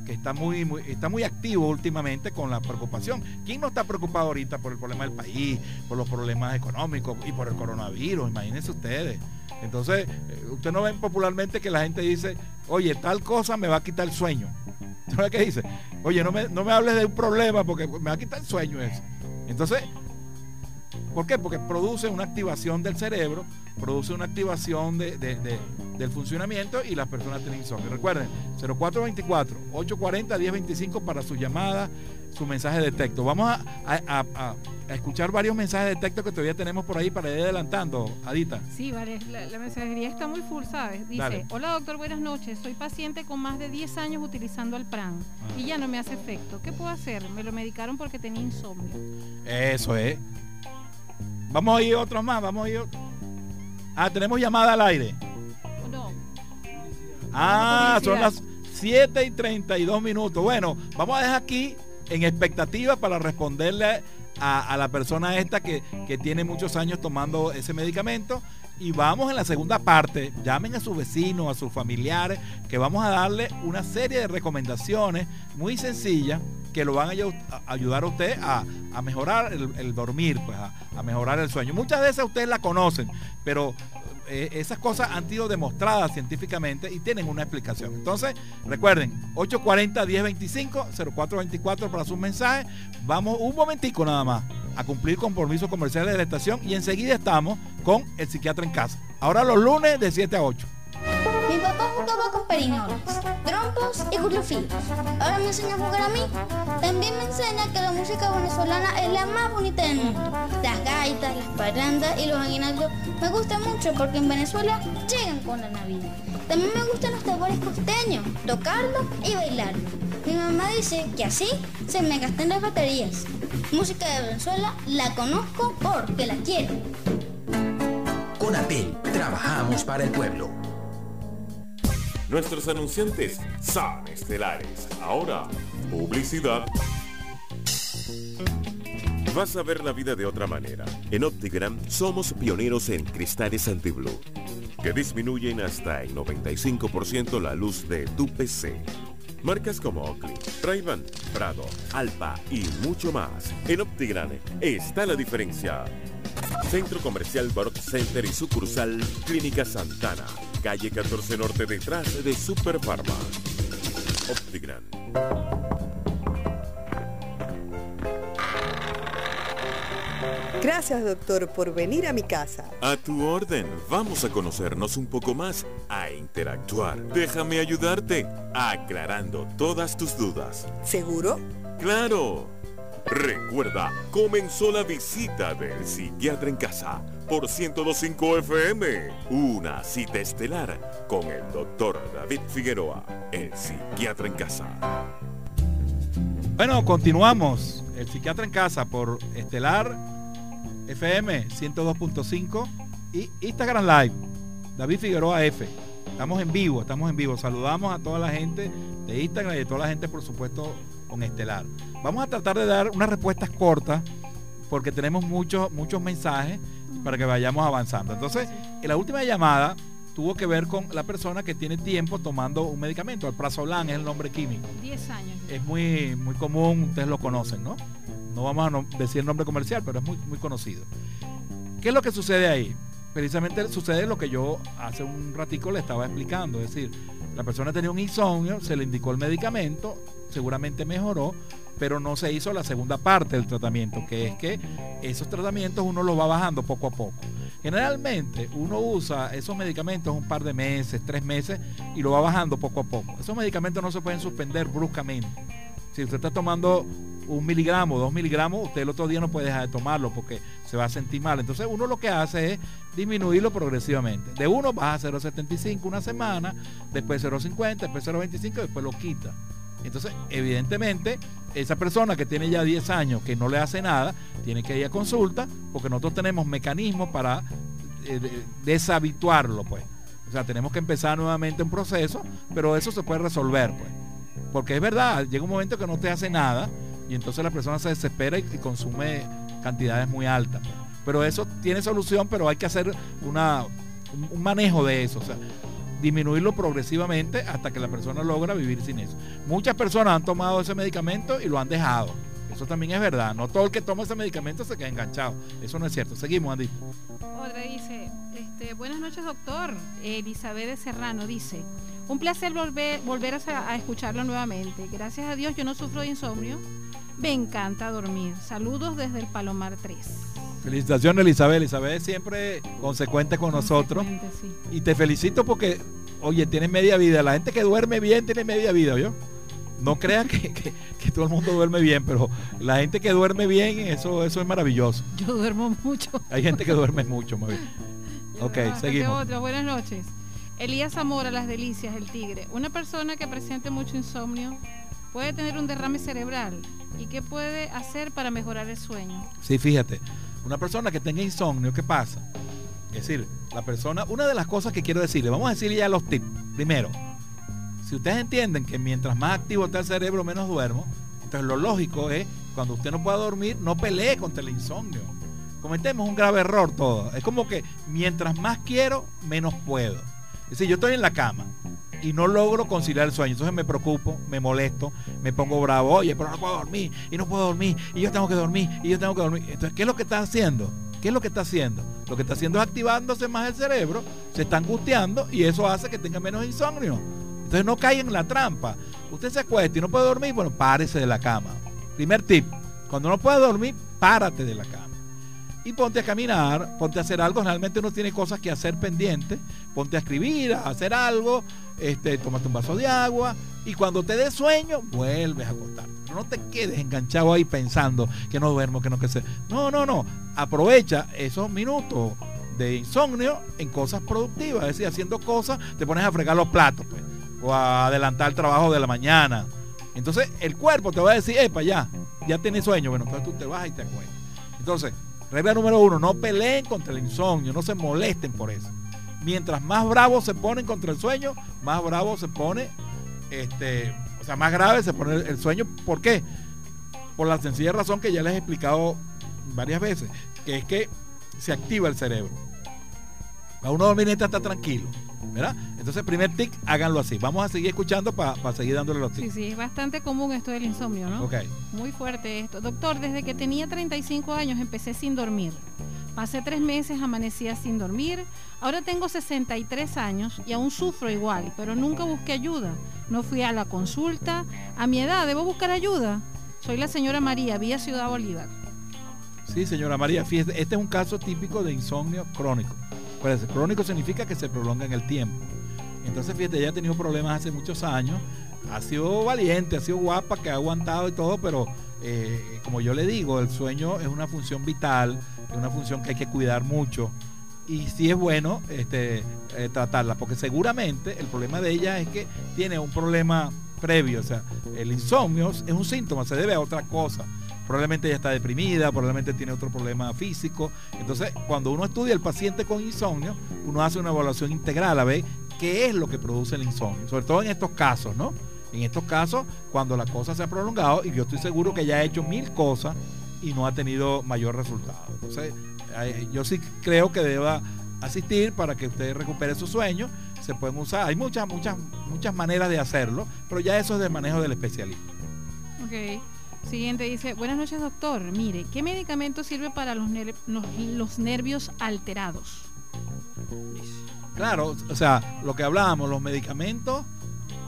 que está muy, muy, está muy activo últimamente con la preocupación. ¿Quién no está preocupado ahorita por el problema del país, por los problemas económicos y por el coronavirus? Imagínense ustedes. Entonces, eh, usted no ven popularmente que la gente dice, oye, tal cosa me va a quitar el sueño. (laughs) ¿Sabes qué dice? Oye, no me, no me hables de un problema porque me va a quitar el sueño eso. Entonces, ¿por qué? Porque produce una activación del cerebro produce una activación del funcionamiento y las personas tienen insomnio. Recuerden, 0424-840-1025 para su llamada, su mensaje de texto. Vamos a, escuchar varios mensajes de texto que todavía tenemos por ahí para ir adelantando, Adita. Sí, vale, la, mensajería está muy full, ¿sabes? Dice, hola doctor, buenas noches, soy paciente con más de 10 años utilizando el PRAN y ya no me hace efecto. ¿Qué puedo hacer? Me lo medicaron porque tenía insomnio. Eso es. Vamos a ir otros más, vamos a ir Ah, tenemos llamada al aire. No. Ah, son las 7 y 32 minutos. Bueno, vamos a dejar aquí en expectativa para responderle a, la persona esta que, que, tiene muchos años tomando ese medicamento. Y vamos en la segunda parte. Llamen a sus vecinos, a sus familiares, que vamos a darle una serie de recomendaciones muy sencillas que lo van a ayudar a usted a, mejorar el, dormir, pues a, mejorar el sueño. Muchas veces ustedes la conocen, pero eh, esas cosas han sido demostradas científicamente y tienen una explicación. Entonces, recuerden, 840-1025, 0424 para sus mensajes. Vamos un momentico nada más a cumplir compromisos comerciales de la estación y enseguida estamos con el psiquiatra en casa. Ahora los lunes de 7 a 8. Con perinolas, trompos y curlufilos. Ahora me enseña a jugar a mí. También me enseña que la música venezolana es la más bonita del mundo. Las gaitas, las parrandas y los aguinaldos me gustan mucho porque en Venezuela llegan con la Navidad. También me gustan los tambores costeños, tocarlos y bailarlos. Mi mamá dice que así se me gastan las baterías. Música de Venezuela la conozco porque la quiero. Con ATEL trabajamos para el pueblo. Nuestros anunciantes son estelares. Ahora, publicidad. Vas a ver la vida de otra manera. En Optigram somos pioneros en cristales anti-blue, que disminuyen hasta el 95% la luz de tu PC. Marcas como Oakley, ray Prado, Alpa y mucho más. En Optigram está la diferencia. Centro Comercial Baroque Center y sucursal Clínica Santana. Calle 14 Norte detrás de Super Pharma. Optigran. Gracias, doctor, por venir a mi casa. A tu orden. Vamos a conocernos un poco más, a interactuar. Déjame ayudarte, aclarando todas tus dudas. ¿Seguro? ¡Claro! Recuerda, comenzó la visita del psiquiatra en casa por 1025 FM. Una cita estelar con el doctor David Figueroa, el psiquiatra en casa. Bueno, continuamos. El psiquiatra en casa por Estelar FM 102.5 y Instagram Live. David Figueroa F. Estamos en vivo, estamos en vivo. Saludamos a toda la gente de Instagram y a toda la gente, por supuesto, con Estelar. Vamos a tratar de dar unas respuestas cortas porque tenemos muchos, muchos mensajes para que vayamos avanzando. Entonces, en la última llamada tuvo que ver con la persona que tiene tiempo tomando un medicamento. El prazolam es el nombre químico. 10 años. Es muy, muy común, ustedes lo conocen, ¿no? No vamos a decir el nombre comercial, pero es muy, muy conocido. ¿Qué es lo que sucede ahí? Precisamente sucede lo que yo hace un ratico le estaba explicando. Es decir, la persona tenía un insomnio, se le indicó el medicamento, seguramente mejoró, pero no se hizo la segunda parte del tratamiento, que es que esos tratamientos uno los va bajando poco a poco. Generalmente uno usa esos medicamentos un par de meses, tres meses, y lo va bajando poco a poco. Esos medicamentos no se pueden suspender bruscamente. Si usted está tomando un miligramo, dos miligramos, usted el otro día no puede dejar de tomarlo porque se va a sentir mal. Entonces uno lo que hace es disminuirlo progresivamente. De uno baja a 0,75 una semana, después 0,50, después 0,25 después lo quita. Entonces, evidentemente, esa persona que tiene ya 10 años que no le hace nada, tiene que ir a consulta, porque nosotros tenemos mecanismos para eh, deshabituarlo, pues. O sea, tenemos que empezar nuevamente un proceso, pero eso se puede resolver, pues. porque es verdad, llega un momento que no te hace nada y entonces la persona se desespera y, consume cantidades muy altas. Pero eso tiene solución, pero hay que hacer una, un, manejo de eso. O sea, disminuirlo progresivamente hasta que la persona logra vivir sin eso. Muchas personas han tomado ese medicamento y lo han dejado. Eso también es verdad. No todo el que toma ese medicamento se queda enganchado. Eso no es cierto. Seguimos, Andy. Otra dice, este, buenas noches, doctor. Elizabeth Serrano dice, un placer volver, a escucharlo nuevamente. Gracias a Dios yo no sufro de insomnio. Me encanta dormir. Saludos desde el Palomar 3. Felicitaciones Elizabeth. Elizabeth siempre consecuente con nosotros. Y te felicito porque, oye, tienes media vida. La gente que duerme bien tiene media vida, ¿yo? No crean que, todo el mundo duerme bien, pero la gente que duerme bien, eso, eso es maravilloso. Yo duermo mucho. Hay gente que duerme mucho, muy bien. Ok, seguimos. Otra. Buenas noches. Elías Zamora, Las Delicias, El Tigre. Una persona que presente mucho insomnio puede tener un derrame cerebral. ¿Y qué puede hacer para mejorar el sueño? Sí, fíjate. Una persona que tenga insomnio, ¿qué pasa? Es decir, la persona, una de las cosas que quiero decirle, vamos a decirle ya los tips. Primero, si ustedes entienden que mientras más activo está el cerebro, menos duermo, entonces lo lógico es, cuando usted no pueda dormir, no pelee contra el insomnio. Cometemos un grave error todo. Es como que mientras más quiero, menos puedo. Es decir, yo estoy en la cama y no logro conciliar el sueño. Entonces me preocupo, me molesto, me pongo bravo, oye, pero no puedo dormir, y no puedo dormir, y yo tengo que dormir, y yo tengo que dormir. Entonces, ¿qué es lo que está haciendo? ¿Qué es lo que está haciendo? Lo que está haciendo es activándose más el cerebro, se está angustiando y eso hace que tenga menos insomnio. Entonces no caiga en la trampa. Usted se acuesta y no puede dormir, bueno, párese de la cama. Primer tip, cuando no puede dormir, párate de la cama y ponte a caminar, ponte a hacer algo. Realmente uno tiene cosas que hacer pendientes. Ponte a escribir, a hacer algo, este, tómate un vaso de agua y cuando te dé sueño, vuelves a acostarte. No te quedes enganchado ahí pensando que no duermo, que no que sé. No, no, no. Aprovecha esos minutos de insomnio en cosas productivas, es decir, haciendo cosas, te pones a fregar los platos, pues, o a adelantar el trabajo de la mañana. Entonces el cuerpo te va a decir, epa, ya, ya tienes sueño. Bueno, entonces tú te vas y te acuestas. Entonces, Regla número uno, no peleen contra el insomnio, no se molesten por eso. Mientras más bravos se ponen contra el sueño, más bravo se pone, este, o sea, más grave se pone el sueño. ¿Por qué? Por la sencilla razón que ya les he explicado varias veces, que es que se activa el cerebro. A uno dormir está tranquilo. ¿verdad? Entonces, primer tic, háganlo así. Vamos a seguir escuchando para seguir dándole los tics. Sí, sí, es bastante común esto del insomnio, ¿no? Ok. Muy fuerte esto. Doctor, desde que tenía 35 años empecé sin dormir. Pasé tres meses, amanecía sin dormir. Ahora tengo 63 años y aún sufro igual, pero nunca busqué ayuda. No fui a la consulta. A mi edad, ¿debo buscar ayuda? Soy la señora María, vía Ciudad Bolívar. Sí, señora María, fíjese, este es un caso típico de insomnio crónico. Pues crónico significa que se prolonga en el tiempo. Entonces, fíjate, ella ha tenido problemas hace muchos años. Ha sido valiente, ha sido guapa, que ha aguantado y todo, pero eh, como yo le digo, el sueño es una función vital, es una función que hay que cuidar mucho. Y sí es bueno este, eh, tratarla, porque seguramente el problema de ella es que tiene un problema previo. O sea, el insomnio es un síntoma, se debe a otra cosa probablemente ella está deprimida, probablemente tiene otro problema físico. Entonces, cuando uno estudia al paciente con insomnio, uno hace una evaluación integral a ver qué es lo que produce el insomnio, sobre todo en estos casos, ¿no? En estos casos, cuando la cosa se ha prolongado, y yo estoy seguro que ya ha hecho mil cosas y no ha tenido mayor resultado. Entonces, yo sí creo que deba asistir para que usted recupere su sueño. Se pueden usar, hay muchas, muchas, muchas maneras de hacerlo, pero ya eso es del manejo del especialista. Ok. Siguiente dice, buenas noches doctor, mire, ¿qué medicamento sirve para los, los, nervios alterados? Claro, o sea, lo que hablábamos, los medicamentos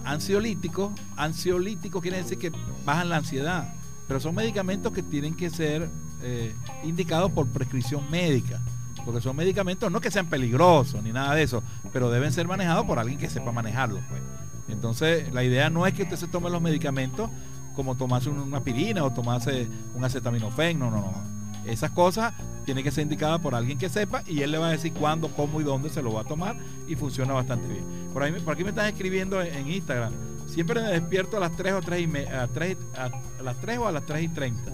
ansiolíticos, ansiolíticos quiere decir que bajan la ansiedad, pero son medicamentos que tienen que ser eh, indicados por prescripción médica, porque son medicamentos no que sean peligrosos ni nada de eso, pero deben ser manejados por alguien que sepa manejarlos. Pues. Entonces, la idea no es que usted se tome los medicamentos como tomarse una aspirina o tomarse un acetaminofén, no, no, no. Esas cosas tienen que ser indicadas por alguien que sepa y él le va a decir cuándo, cómo y dónde se lo va a tomar y funciona bastante bien. Por, ahí, por aquí me están escribiendo en, Instagram. Siempre me despierto a las 3 o 3 y a, 3, a, las 3 o a las 3 y 30.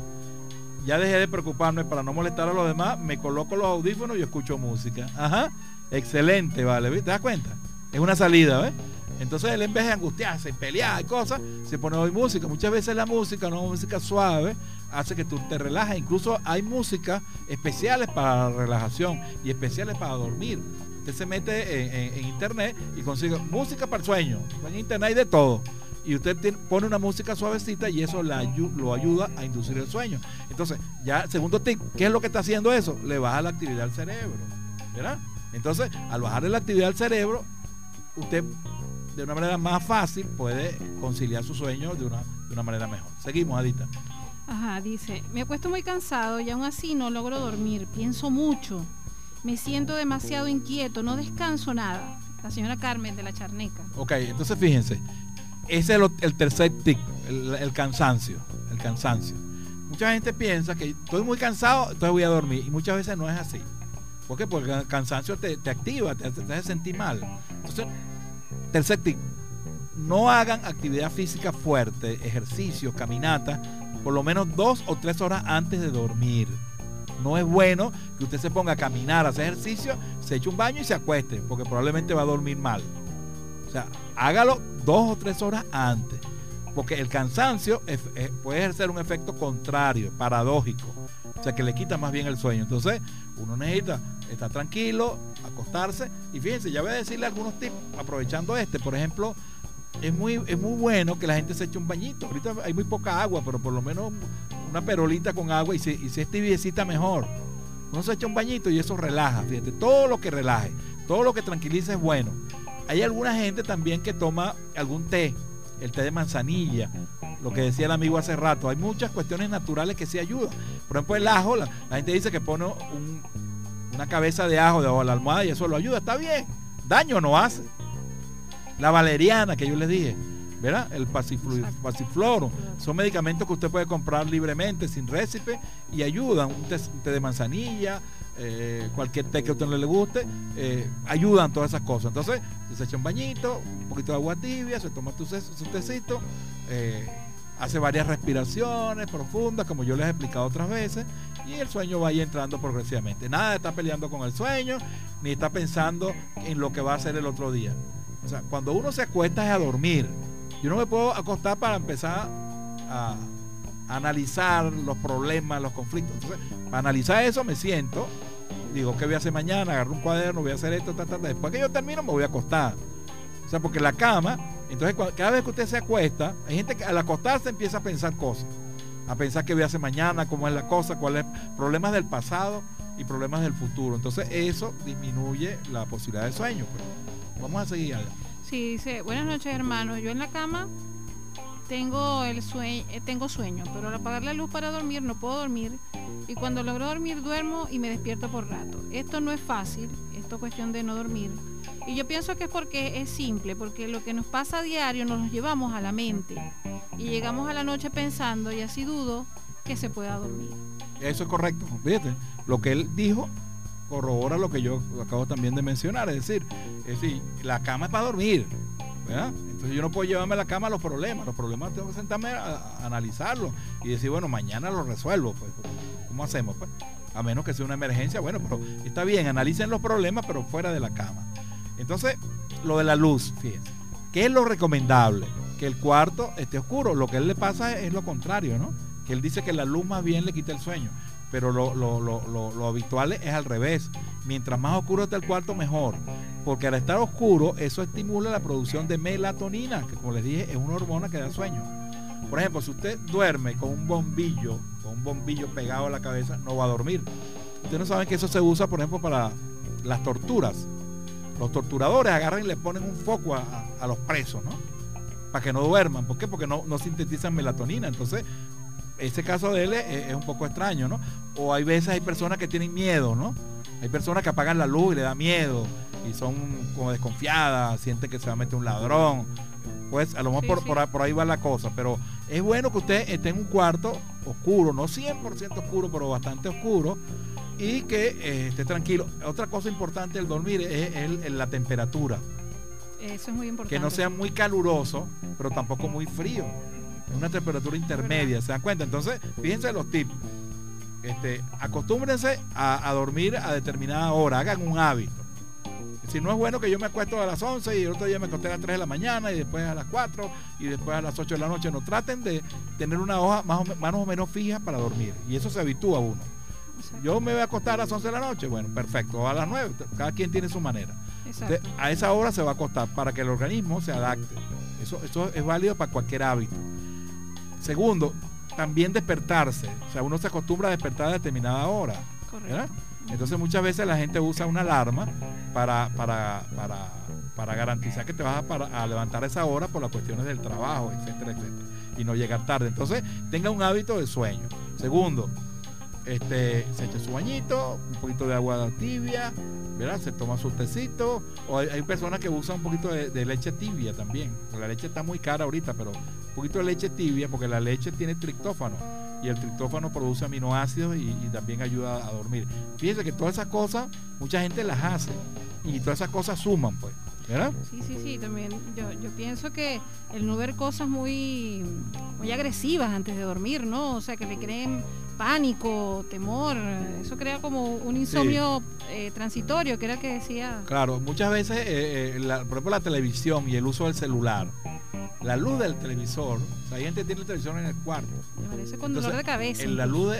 Ya dejé de preocuparme para no molestar a los demás, me coloco los audífonos y escucho música. Ajá, excelente, vale, ¿te das cuenta? Es una salida, ¿ves? Entonces él en vez de angustiarse, pelear y cosas, se pone hoy música. Muchas veces la música, no música suave, hace que tú te relajes. Incluso hay música especiales para relajación y especiales para dormir. Usted se mete en, internet y consigue música para el sueño. En internet hay de todo. Y usted pone una música suavecita y eso lo ayuda a inducir el sueño. Entonces, ya, segundo tip, ¿qué es lo que está haciendo eso? Le baja la actividad al cerebro. ¿Verdad? Entonces, al bajarle la actividad al cerebro, usted de una manera más fácil puede conciliar su sueño de una, de una manera mejor. Seguimos, Adita. Ajá, dice, me he puesto muy cansado y aún así no logro dormir, pienso mucho, me siento demasiado inquieto, no descanso nada. La señora Carmen de la Charneca. Ok, entonces fíjense, ese es el, tercer tic, el, cansancio, el cansancio. Mucha gente piensa que estoy muy cansado, entonces voy a dormir y muchas veces no es así. ¿Por qué? Porque el cansancio te, activa, te, te hace sentir mal. Entonces, tercer tip, no hagan actividad física fuerte, ejercicio, caminata, por lo menos dos o tres horas antes de dormir. No es bueno que usted se ponga a caminar, a hacer ejercicio, se eche un baño y se acueste, porque probablemente va a dormir mal. O sea, hágalo dos o tres horas antes, porque el cansancio puede ejercer un efecto contrario, paradójico. O sea, que le quita más bien el sueño. Entonces, uno necesita estar tranquilo, acostarse. Y fíjense, ya voy a decirle algunos tips, aprovechando este. Por ejemplo, es muy, es muy bueno que la gente se eche un bañito. Ahorita hay muy poca agua, pero por lo menos una perolita con agua y si, y tibiecita mejor. Uno se echa un bañito y eso relaja, fíjate, todo lo que relaje, todo lo que tranquiliza es bueno. Hay alguna gente también que toma algún té, el té de manzanilla, lo que decía el amigo hace rato. Hay muchas cuestiones naturales que sí ayudan. Por ejemplo, el ajo, la, gente dice que pone una cabeza de ajo debajo de la almohada y eso lo ayuda. Está bien, daño no hace. La valeriana que yo les dije, ¿verdad? El pasifloro. Son medicamentos que usted puede comprar libremente, sin récipe, y ayudan. Un té, de manzanilla, eh, cualquier té que a usted no le guste, eh, ayudan todas esas cosas. Entonces, se echa un bañito, un poquito de agua tibia, se toma su, su tecito, eh, hace varias respiraciones profundas, como yo les he explicado otras veces, y el sueño va entrando progresivamente. Nada de estar peleando con el sueño, ni está pensando en lo que va a hacer el otro día. O sea, cuando uno se acuesta es a dormir. Yo no me puedo acostar para empezar a, analizar los problemas, los conflictos. Entonces, para analizar eso me siento, digo, ¿qué voy a hacer mañana? Agarro un cuaderno, voy a hacer esto, ta, después que yo termino me voy a acostar. O sea, porque la cama, entonces cada vez que usted se acuesta, hay gente que al acostarse empieza a pensar cosas, a pensar qué voy a hacer mañana, cómo es la cosa, cuáles problemas del pasado y problemas del futuro. Entonces eso disminuye la posibilidad de sueño. Pues. Vamos a seguir allá. Sí, dice, buenas noches hermano, yo en la cama tengo el sueño, eh, tengo sueño, pero al apagar la luz para dormir no puedo dormir y cuando logro dormir duermo y me despierto por rato. Esto no es fácil, esto es cuestión de no dormir. Y yo pienso que es porque es simple, porque lo que nos pasa a diario nos lo llevamos a la mente y llegamos a la noche pensando y así dudo que se pueda dormir. Eso es correcto, fíjate, lo que él dijo corrobora lo que yo acabo también de mencionar, es decir, es decir, la cama es para dormir, Entonces yo no puedo llevarme la cama a los problemas, los problemas tengo que sentarme a, analizarlos y decir, bueno, mañana lo resuelvo, pues, ¿cómo hacemos? Pues? A menos que sea una emergencia, bueno, pero está bien, analicen los problemas, pero fuera de la cama. Entonces, lo de la luz, fíjense, ¿qué es lo recomendable? Que el cuarto esté oscuro, lo que a él le pasa es lo contrario, ¿no? Que él dice que la luz más bien le quita el sueño pero lo, habitual es al revés. Mientras más oscuro está el cuarto, mejor. Porque al estar oscuro, eso estimula la producción de melatonina, que como les dije, es una hormona que da sueño. Por ejemplo, si usted duerme con un bombillo, con un bombillo pegado a la cabeza, no va a dormir. Ustedes no saben que eso se usa, por ejemplo, para las torturas. Los torturadores agarran y le ponen un foco a, los presos, ¿no? Para que no duerman. ¿Por qué? Porque no, no sintetizan melatonina. Entonces, ese caso de él es, un poco extraño, ¿no? O hay veces hay personas que tienen miedo, ¿no? Hay personas que apagan la luz y le da miedo y son como desconfiadas, sienten que se va a meter un ladrón. Pues a lo mejor por, ahí va la cosa, pero es bueno que usted esté en un cuarto oscuro, no 100% oscuro, pero bastante oscuro y que eh, esté tranquilo. Otra cosa importante del dormir es, la temperatura. Eso es muy importante. Que no sea muy caluroso, pero tampoco muy frío una temperatura intermedia, ¿se dan cuenta? Entonces, fíjense los tips. Este, acostúmbrense a, dormir a determinada hora, hagan un hábito. Si no es bueno que yo me acuesto a las 11 y el otro día me acosté a las 3 de la mañana y después a las 4 y después a las 8 de la noche. No traten de tener una hoja más o, menos fija para dormir. Y eso se habitúa uno. Yo me voy a acostar a las 11 de la noche. Bueno, perfecto. O a las 9. Cada quien tiene su manera. a esa hora se va a acostar para que el organismo se adapte. Eso, eso es válido para cualquier hábito. Segundo, también despertarse. O sea, uno se acostumbra a despertar a determinada hora. Entonces muchas veces la gente usa una alarma para, para, para, garantizar que te vas a, levantar a esa hora por las cuestiones del trabajo, etcétera, etcétera. Y no llegar tarde. Entonces tenga un hábito de sueño. Segundo, este, se echa su bañito, un poquito de agua tibia, ¿verdad? Se toma su tecito. O hay, personas que usan un poquito de, leche tibia también. La leche está muy cara ahorita, pero un poquito de leche tibia, porque la leche tiene triptófano. Y el triptófano produce aminoácidos y, también ayuda a dormir. Fíjense que todas esas cosas, mucha gente las hace. Y todas esas cosas suman, pues. ¿Verdad? Sí, sí, sí, también yo, yo pienso que el no ver cosas muy, muy agresivas antes de dormir, ¿no? O sea, que le creen pánico, temor, eso crea como un insomnio eh, transitorio, que era el que decía. Claro, muchas veces, eh, eh, por ejemplo, la televisión y el uso del celular, la luz del televisor, o sea, hay gente que tiene el televisor en el cuarto. Me parece con dolor de cabeza. En la, luz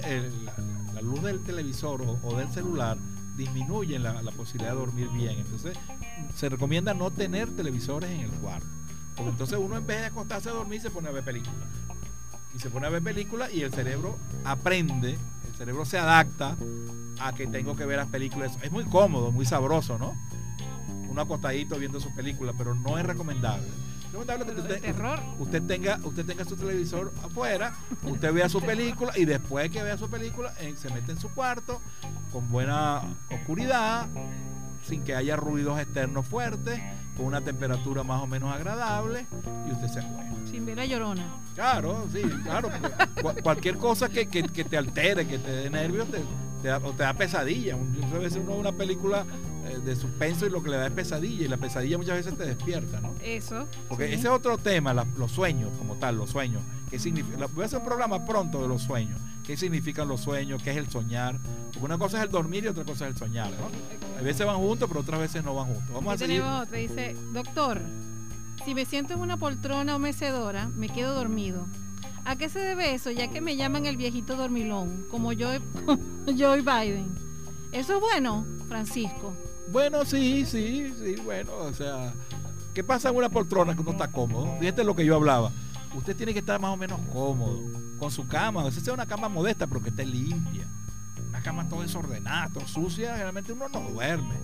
la, luz del televisor o, del celular disminuye la, posibilidad de dormir bien. Entonces, se recomienda no tener televisores en el cuarto. Porque entonces uno en vez de acostarse a dormir se pone a ver películas y se pone a ver películas y el cerebro aprende, el cerebro se adapta a que tengo que ver las películas. Es muy cómodo, muy sabroso, ¿no? Uno acostadito viendo sus películas, pero no es recomendable. Recomendable que usted, tenga, usted tenga su televisor afuera, usted vea su película y después que vea su película eh, se mete en su cuarto con buena oscuridad, sin que haya ruidos externos fuertes, con una temperatura más o menos agradable y usted se acuesta. Sin ver la llorona. Claro, sí, claro. cualquier cosa que, te altere, que te dé nervios, te, te, da, te da pesadilla. Muchas veces uno ve una película de suspenso y lo que le da es pesadilla y la pesadilla muchas veces te despierta, ¿no? Eso. Porque ese es otro tema, los sueños como tal, los sueños. ¿Qué significa? Voy a hacer un programa pronto de los sueños. ¿Qué significan los sueños? ¿Qué es el soñar? Porque una cosa es el dormir y otra cosa es el soñar, ¿no? A veces van juntos, pero otras veces no van juntos. Vamos a tenemos otra, dice, doctor, si me siento en una poltrona o mecedora, me quedo dormido. ¿A qué se debe eso? Ya que me llaman el viejito dormilón, como Joe, Joe (laughs) Biden. ¿Eso es bueno, Francisco? Bueno, sí, sí, sí, bueno, o sea, ¿qué pasa en una poltrona que uno está cómodo? Fíjate lo que yo hablaba. Usted tiene que estar más o menos cómodo con su cama, o sea, una cama modesta, pero que esté limpia. Una cama todo desordenada, todo sucia, realmente uno no duerme.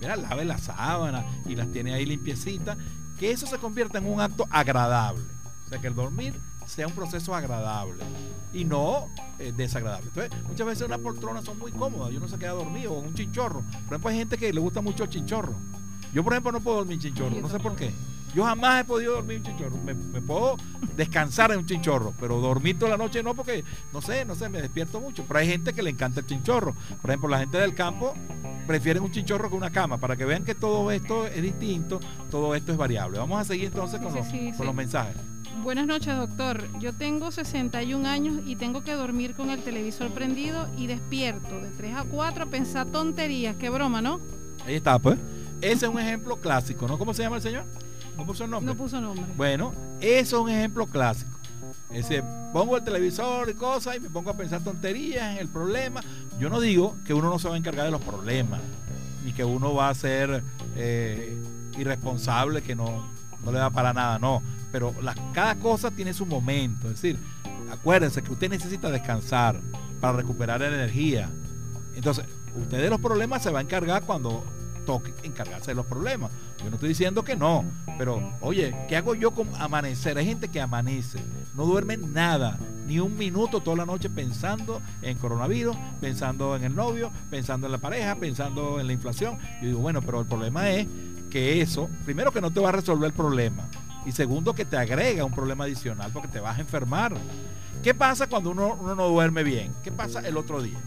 Mira, lave las sábanas y las tiene ahí limpiecitas, que eso se convierta en un acto agradable. O sea, que el dormir sea un proceso agradable y no eh, desagradable. Entonces, muchas veces unas poltronas son muy cómodas y uno se queda dormido o un chinchorro. Por ejemplo, hay gente que le gusta mucho el chinchorro. Yo, por ejemplo, no puedo dormir chinchorro, no sé por qué. Yo jamás he podido dormir un chinchorro. Me, puedo descansar en un chinchorro, pero dormir toda la noche no, porque no sé, no sé, me despierto mucho. Pero hay gente que le encanta el chinchorro. Por ejemplo, la gente del campo prefieren un chinchorro que una cama, para que vean que todo esto es distinto, todo esto es variable. Vamos a seguir entonces con, los, con los mensajes. Buenas noches, doctor. Yo tengo 61 años y tengo que dormir con el televisor prendido y despierto de 3 a 4 a pensar tonterías. Qué broma, ¿no? Ahí está, pues. Ese es un ejemplo clásico, ¿no? ¿Cómo se llama el señor? ¿No puso nombre? No puso nombre. Bueno, eso es un ejemplo clásico. Ese, pongo el televisor y cosas y me pongo a pensar tonterías en el problema. Yo no digo que uno no se va a encargar de los problemas, ni que uno va a ser eh, irresponsable, que no, no le da para nada, no pero cada cosa tiene su momento. Es decir, acuérdense que usted necesita descansar para recuperar energía. Entonces, usted de los problemas se va a encargar cuando toque encargarse de los problemas. Yo no estoy diciendo que no, pero oye, ¿qué hago yo con amanecer? Hay gente que amanece, no duerme nada, ni un minuto toda la noche pensando en coronavirus, pensando en el novio, pensando en la pareja, pensando en la inflación. Yo digo, bueno, pero el problema es que eso, primero que no te va a resolver el problema, y segundo, que te agrega un problema adicional porque te vas a enfermar. ¿Qué pasa cuando uno, no duerme bien? ¿Qué pasa el otro día?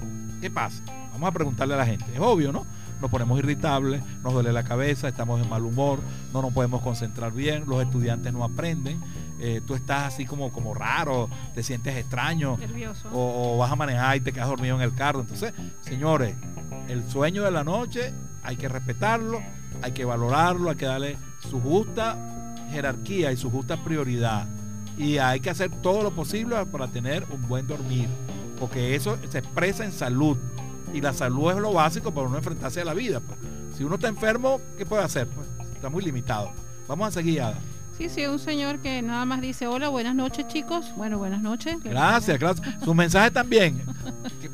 ¿Qué pasa? Vamos a preguntarle a la gente. Es obvio, ¿no? Nos ponemos irritables, nos duele la cabeza, estamos en mal humor, no nos podemos concentrar bien, los estudiantes no aprenden, eh, tú estás así como, como raro, te sientes extraño, o, o, vas a manejar y te quedas dormido en el carro. Entonces, señores, el sueño de la noche hay que respetarlo, hay que valorarlo, hay que darle su justa jerarquía y su justa prioridad. Y hay que hacer todo lo posible para tener un buen dormir, porque eso se expresa en salud. Y la salud es lo básico para uno enfrentarse a la vida. Pues. Si uno está enfermo, ¿qué puede hacer? Pues está muy limitado. Vamos a seguir, Ada. Sí, sí, un señor que nada más dice, hola, buenas noches chicos. Bueno, buenas noches. Gracias, gracias. Su mensaje también,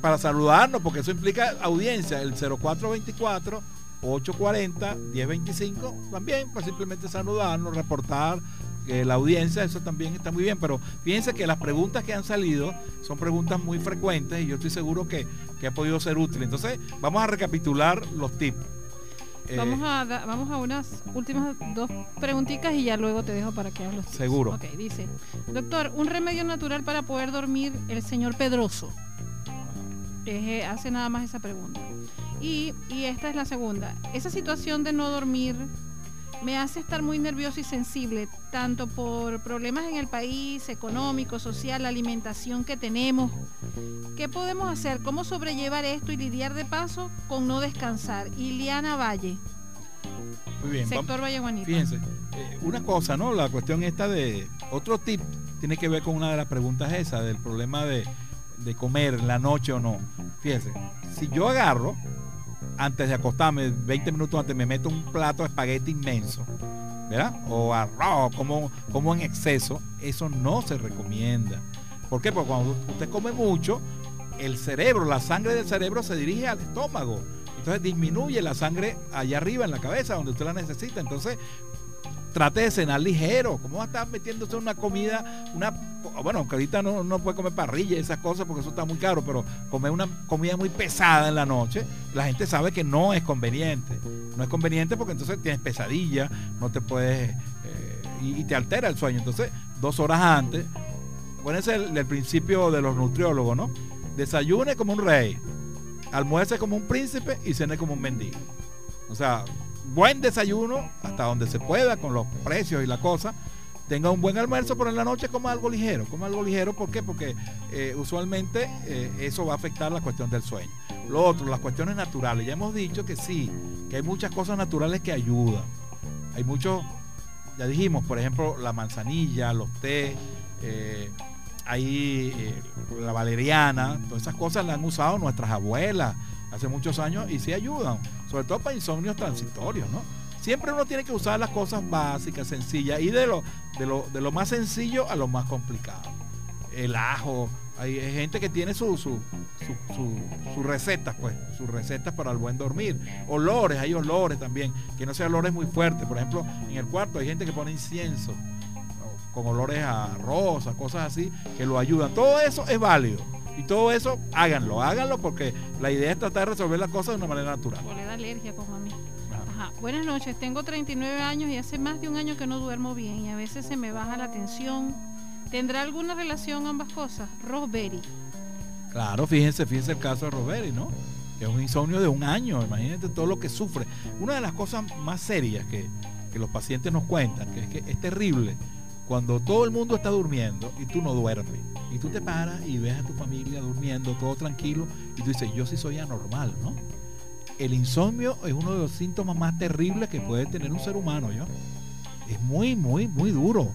para saludarnos, porque eso implica audiencia, el 0424 840 1025, también, para simplemente saludarnos, reportar eh, la audiencia, eso también está muy bien, pero fíjense que las preguntas que han salido son preguntas muy frecuentes y yo estoy seguro que, que ha podido ser útil. Entonces, vamos a recapitular los tips. Eh, vamos, a, vamos a unas últimas dos preguntitas y ya luego te dejo para que hables. Seguro. Ok, dice, doctor, un remedio natural para poder dormir el señor Pedroso. Eh, hace nada más esa pregunta. Y, y esta es la segunda. Esa situación de no dormir me hace estar muy nervioso y sensible, tanto por problemas en el país, económico, social, la alimentación que tenemos. ¿Qué podemos hacer? ¿Cómo sobrellevar esto y lidiar de paso con no descansar? Iliana Valle. Muy bien. Sector Valle Guanita. Fíjense, eh, una cosa, ¿no? La cuestión esta de... Otro tip tiene que ver con una de las preguntas esa, del problema de, de comer en la noche o no. Fíjense, si yo agarro antes de acostarme, 20 minutos antes, me meto un plato de espagueti inmenso, ¿verdad? O arroz, como, como en exceso, eso no se recomienda. ¿Por qué? Porque cuando usted come mucho, el cerebro, la sangre del cerebro se dirige al estómago. Entonces disminuye la sangre allá arriba en la cabeza donde usted la necesita. Entonces trate de cenar ligero. ¿Cómo va a estar metiéndose una comida, una bueno, aunque ahorita no, no puede comer parrilla y esas cosas porque eso está muy caro, pero comer una comida muy pesada en la noche, la gente sabe que no es conveniente. No es conveniente porque entonces tienes pesadilla, no te puedes eh, y, te altera el sueño. Entonces, dos horas antes, ese es el, principio de los nutriólogos, ¿no? Desayune como un rey, almuerce como un príncipe y cene como un mendigo. O sea, buen desayuno hasta donde se pueda con los precios y la cosa. Tenga un buen almuerzo, pero en la noche coma algo ligero. Coma algo ligero, ¿por qué? Porque eh, usualmente eh, eso va a afectar la cuestión del sueño. Lo otro, las cuestiones naturales. Ya hemos dicho que sí, que hay muchas cosas naturales que ayudan. Hay muchos, ya dijimos, por ejemplo, la manzanilla, los té, eh, hay la valeriana, todas esas cosas las han usado nuestras abuelas hace muchos años y sí ayudan, sobre todo para insomnios transitorios, ¿no? Siempre uno tiene que usar las cosas básicas, sencillas, y de lo, de lo, de lo más sencillo a lo más complicado. El ajo, hay, gente que tiene sus su, su, recetas, pues, sus recetas para el buen dormir. Olores, hay olores también, que no sean olores muy fuertes. Por ejemplo, en el cuarto hay gente que pone incienso, con olores a rosa, cosas así, que lo ayudan. Todo eso es válido. Y todo eso, háganlo, háganlo porque la idea es tratar de resolver las cosas de una manera natural. O le da alergia como a mí. Buenas noches, tengo 39 años y hace más de un año que no duermo bien y a veces se me baja la tensión. ¿Tendrá alguna relación ambas cosas? Rosemary. Claro, fíjense, fíjense el caso de Rosemary, ¿no? Que es un insomnio de un año, imagínate todo lo que sufre. Una de las cosas más serias que, que los pacientes nos cuentan, que es que es terrible cuando todo el mundo está durmiendo y tú no duermes. Y tú te paras y ves a tu familia durmiendo, todo tranquilo, y tú dices, yo sí soy anormal, ¿no? El insomnio es uno de los síntomas más terribles que puede tener un ser humano, ¿yo? Es muy, muy, muy duro.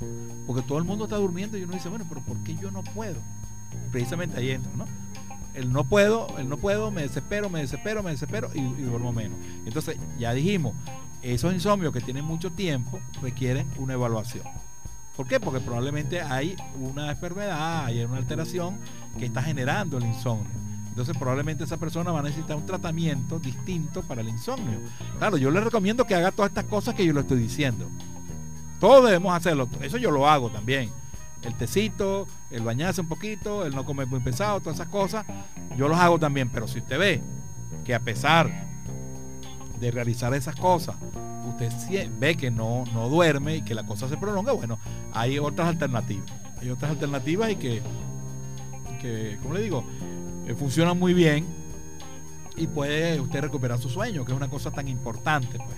Porque todo el mundo está durmiendo y uno dice, bueno, pero ¿por qué yo no puedo? Precisamente ahí entra, ¿no? El no puedo, el no puedo, me desespero, me desespero, me desespero y, y duermo menos. Entonces, ya dijimos, esos insomnios que tienen mucho tiempo requieren una evaluación. ¿Por qué? Porque probablemente hay una enfermedad, hay una alteración que está generando el insomnio. Entonces probablemente esa persona va a necesitar un tratamiento distinto para el insomnio. Claro, yo le recomiendo que haga todas estas cosas que yo le estoy diciendo. Todos debemos hacerlo. Eso yo lo hago también. El tecito, el bañarse un poquito, el no comer muy pesado, todas esas cosas, yo los hago también. Pero si usted ve que a pesar de realizar esas cosas, usted ve que no, no duerme y que la cosa se prolonga, bueno, hay otras alternativas. Hay otras alternativas y que, que como le digo, eh, funcionan muy bien y puede usted recuperar su sueño, que es una cosa tan importante. Pues.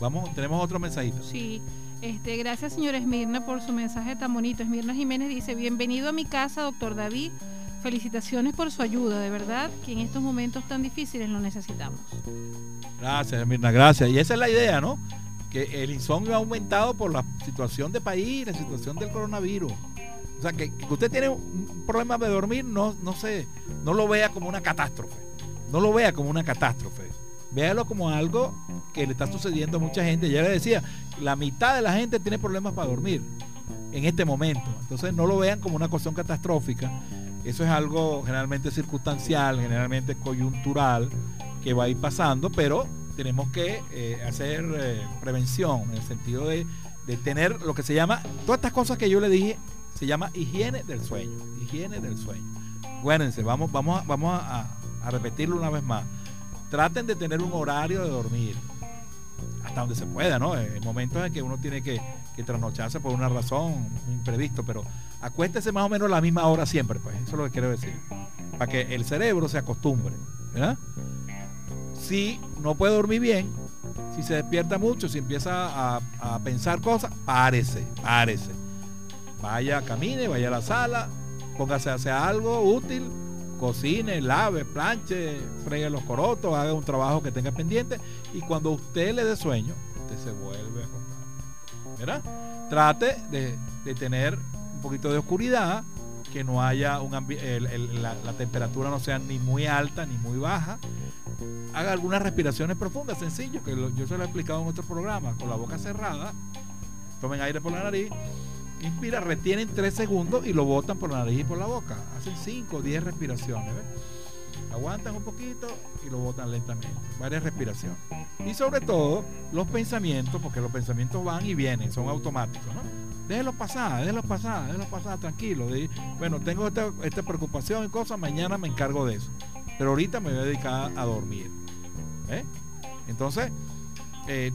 Vamos, tenemos otro mensajito. Sí. Este, gracias señora Esmirna por su mensaje tan bonito. Esmirna Jiménez dice, bienvenido a mi casa, doctor David. Felicitaciones por su ayuda, de verdad que en estos momentos tan difíciles lo necesitamos. Gracias, Mirna, gracias. Y esa es la idea, ¿no? Que el insomnio ha aumentado por la situación de país, la situación del coronavirus. O sea, que, usted tiene un problema de dormir, no, no sé, no lo vea como una catástrofe. No lo vea como una catástrofe. Véalo como algo que le está sucediendo a mucha gente. Ya le decía, la mitad de la gente tiene problemas para dormir en este momento. Entonces no lo vean como una cuestión catastrófica. Eso es algo generalmente circunstancial, generalmente coyuntural, que va a ir pasando, pero tenemos que eh, hacer eh, prevención en el sentido de, tener lo que se llama, todas estas cosas que yo le dije, se llama higiene del sueño. Higiene del sueño. Acuérdense, vamos, vamos, vamos a, a repetirlo una vez más. Traten de tener un horario de dormir hasta donde se pueda, ¿no? En momentos en que uno tiene que, que trasnocharse por una razón, imprevisto, pero acuéstese más o menos la misma hora siempre, pues, eso es lo que quiero decir, para que el cerebro se acostumbre. Si no puede dormir bien, si se despierta mucho, si empieza a, pensar cosas, párese, párese. Vaya, camine, vaya a la sala, póngase a hacer algo útil, cocine, lave, planche, fregue los corotos, haga un trabajo que tenga pendiente y cuando usted le dé sueño, usted se vuelve Trate de, tener un poquito de oscuridad, que no haya un la, la, temperatura no sea ni muy alta ni muy baja. Haga algunas respiraciones profundas, sencillo, que yo se lo he explicado en otro programa, con la boca cerrada, tomen aire por la nariz, inspira, retienen tres segundos y lo botan por la nariz y por la boca. Hacen 5 o 10 respiraciones. Aguantan un poquito y lo botan lentamente. Varias respiraciones. Y sobre todo los pensamientos, porque los pensamientos van y vienen, son automáticos, ¿no? Déjenlos pasar, déjenlos pasar, déjenlos pasar, tranquilo. bueno, tengo esta, preocupación y cosas, mañana me encargo de eso. Pero ahorita me voy a dedicar a dormir. ¿eh? Entonces, eh,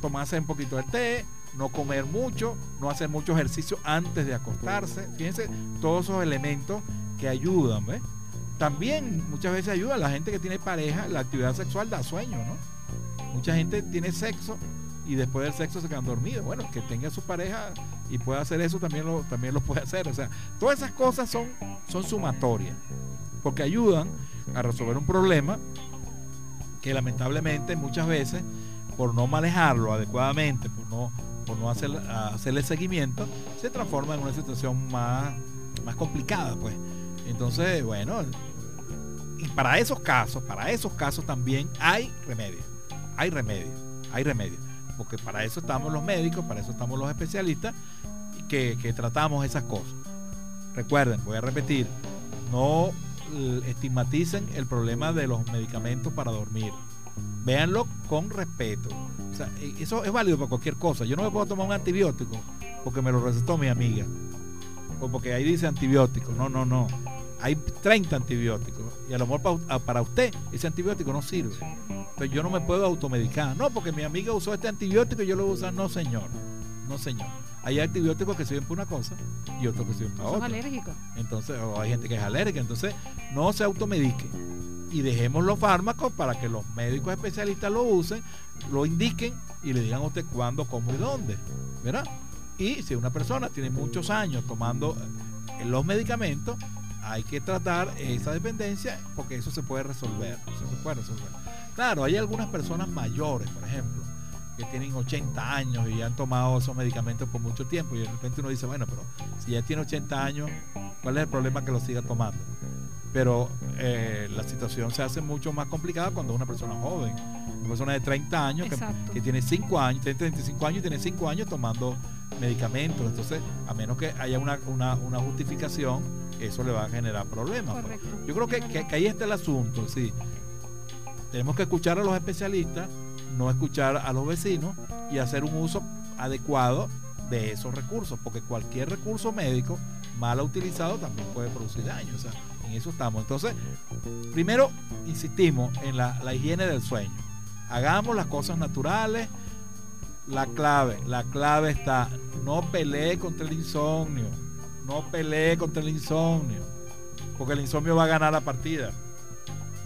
tomarse un poquito de té, no comer mucho, no hacer mucho ejercicio antes de acostarse. Fíjense todos esos elementos que ayudan, ¿ves? También muchas veces ayuda a la gente que tiene pareja, la actividad sexual da sueño, ¿no? Mucha gente tiene sexo y después del sexo se quedan dormidos. Bueno, que tenga su pareja y pueda hacer eso también lo, también lo puede hacer. O sea, todas esas cosas son, son sumatorias, porque ayudan a resolver un problema que lamentablemente muchas veces, por no manejarlo adecuadamente, por no por no hacer, hacerle seguimiento, se transforma en una situación más, más complicada, pues. Entonces, bueno, y para esos casos, para esos casos también hay remedio. Hay remedio, hay remedio. Porque para eso estamos los médicos, para eso estamos los especialistas que, que tratamos esas cosas. Recuerden, voy a repetir, no estigmaticen el problema de los medicamentos para dormir. Véanlo con respeto. E, eso es válido para cualquier cosa. Yo no me puedo tomar un antibiótico porque me lo recetó mi amiga. O porque ahí dice antibiótico. No, no, no. Hay 30 antibióticos. Y a lo mejor para, usted ese antibiótico no sirve. Entonces yo no me puedo automedicar. No, porque mi amiga usó este antibiótico y yo lo voy a usar. No, señor. No, señor. Hay antibióticos que sirven para una cosa y otros que sirven para otra. alérgicos. Entonces, o hay gente que es alérgica. Entonces, no se automedique y dejemos los fármacos para que los médicos especialistas lo usen, lo indiquen y le digan a usted cuándo, cómo y dónde. ¿Verdad? Y si una persona tiene muchos años tomando eh, los medicamentos, hay que tratar esa dependencia porque eso se puede resolver. se puede resolver. Claro, hay algunas personas mayores, por ejemplo, que tienen 80 años y han tomado esos medicamentos por mucho tiempo y de repente uno dice, bueno, pero si ya tiene 80 años, ¿cuál es el problema que lo siga tomando? pero eh, la situación se hace mucho más complicada cuando es una persona joven, una persona de 30 años que, tiene 5 años, tiene 35 años y tiene 5 años tomando medicamentos, entonces a menos que haya una, justificación, eso le va a generar problemas. Pues. Yo creo que, que, ahí está el asunto, sí. Tenemos que escuchar a los especialistas, no escuchar a los vecinos y hacer un uso adecuado de esos recursos, porque cualquier recurso médico mal utilizado también puede producir daño. O sea, en eso estamos. Entonces, primero insistimos en la, higiene del sueño. Hagamos las cosas naturales. La clave, la clave está, no pelee contra el insomnio. No pelee contra el insomnio. Porque el insomnio va a ganar la partida.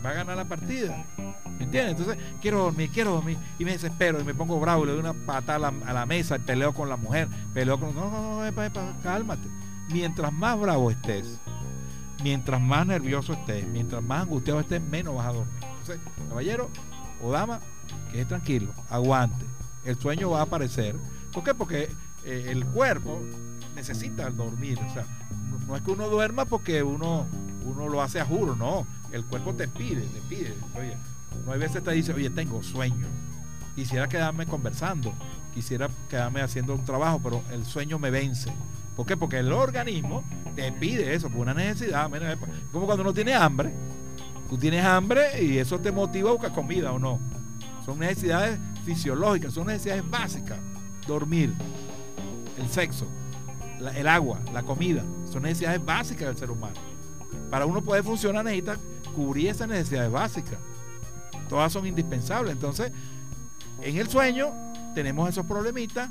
Va a ganar la partida. ¿Me entiendes? Entonces, quiero dormir, quiero dormir. Y me desespero y me pongo bravo y le doy una patada a la, mesa y peleo con la mujer. Peleo con. No, no, no, cálmate. Mientras más bravo estés, mientras más nervioso estés, mientras más angustiado estés, menos vas a dormir. Entonces, caballero o dama, que es tranquilo, aguante. El sueño va a aparecer. ¿Por qué? Porque eh, el cuerpo necesita dormir. O sea, no, es que uno duerma porque uno, uno lo hace a juro, no. El cuerpo te pide, te pide. Oye, no hay veces te dice, oye, tengo sueño. Quisiera quedarme conversando, quisiera quedarme haciendo un trabajo, pero el sueño me vence. ¿Por qué? Porque el organismo te pide eso, por una necesidad. como cuando uno tiene hambre. Tú tienes hambre y eso te motiva a buscar comida o no. Son necesidades fisiológicas, son necesidades básicas. Dormir, el sexo, el agua, la comida, son necesidades básicas del ser humano. Para uno poder funcionar necesita cubrir esas necesidades básicas. Todas son indispensables. Entonces, en el sueño tenemos esos problemitas.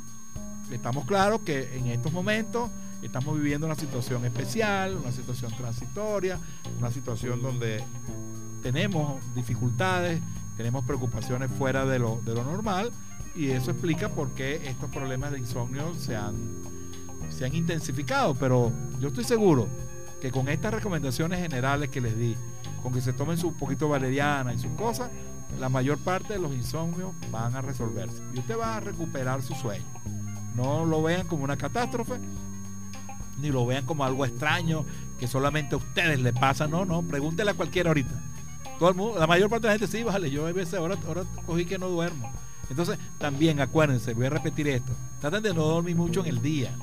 Estamos claros que en estos momentos estamos viviendo una situación especial, una situación transitoria, una situación donde tenemos dificultades, tenemos preocupaciones fuera de lo, normal y eso explica por qué estos problemas de insomnio se han, se han intensificado. Pero yo estoy seguro que con estas recomendaciones generales que les di, con que se tomen su poquito valeriana y sus cosas, la mayor parte de los insomnios van a resolverse. Y usted va a recuperar su sueño. No lo vean como una catástrofe, ni lo vean como algo extraño que solamente a ustedes le pasa. No, no, pregúntele a cualquiera ahorita. Todo el mundo, la mayor parte de la gente sí, vale, yo a veces ahora, ahora cogí que no duermo. Entonces, también acuérdense, voy a repetir esto, traten de no dormir mucho en el día.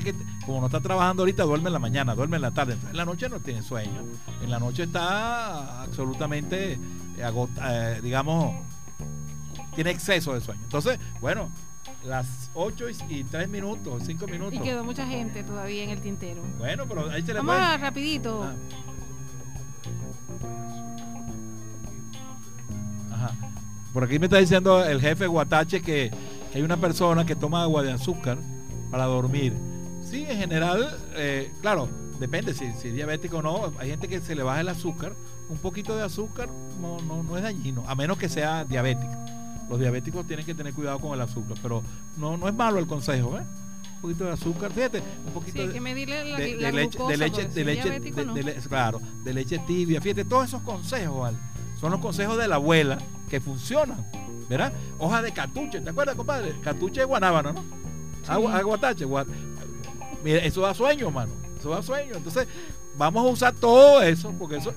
Gente que, como no está trabajando ahorita, duerme en la mañana, duerme en la tarde. En la noche no tiene sueño. En la noche está absolutamente, eh, eh, digamos, tiene exceso de sueño. Entonces, bueno, las 8 y 3 minutos, 5 minutos. Y quedó mucha gente todavía en el tintero. Bueno, pero ahí se le Vamos a rapidito. Ah. Ajá. Por aquí me está diciendo el jefe Guatache que, hay una persona que toma agua de azúcar para dormir. Sí, en general, eh, claro, depende si, si, es diabético o no. Hay gente que se le baja el azúcar. Un poquito de azúcar no, no, no es dañino, a menos que sea diabético los diabéticos tienen que tener cuidado con el azúcar, pero no, no es malo el consejo, ¿eh? Un poquito de azúcar, fíjate, un poquito de, medirle la, de, leche, de leche, de leche, claro, de leche tibia, fíjate, todos esos consejos, son los consejos de la abuela que funcionan, ¿verdad? Hoja de catuche, ¿te acuerdas, compadre? Catuche de guanábano, ¿no? Agua, aguatache, Mira, eso da sueño, mano, eso da sueño. Entonces, vamos a usar todo eso, porque eso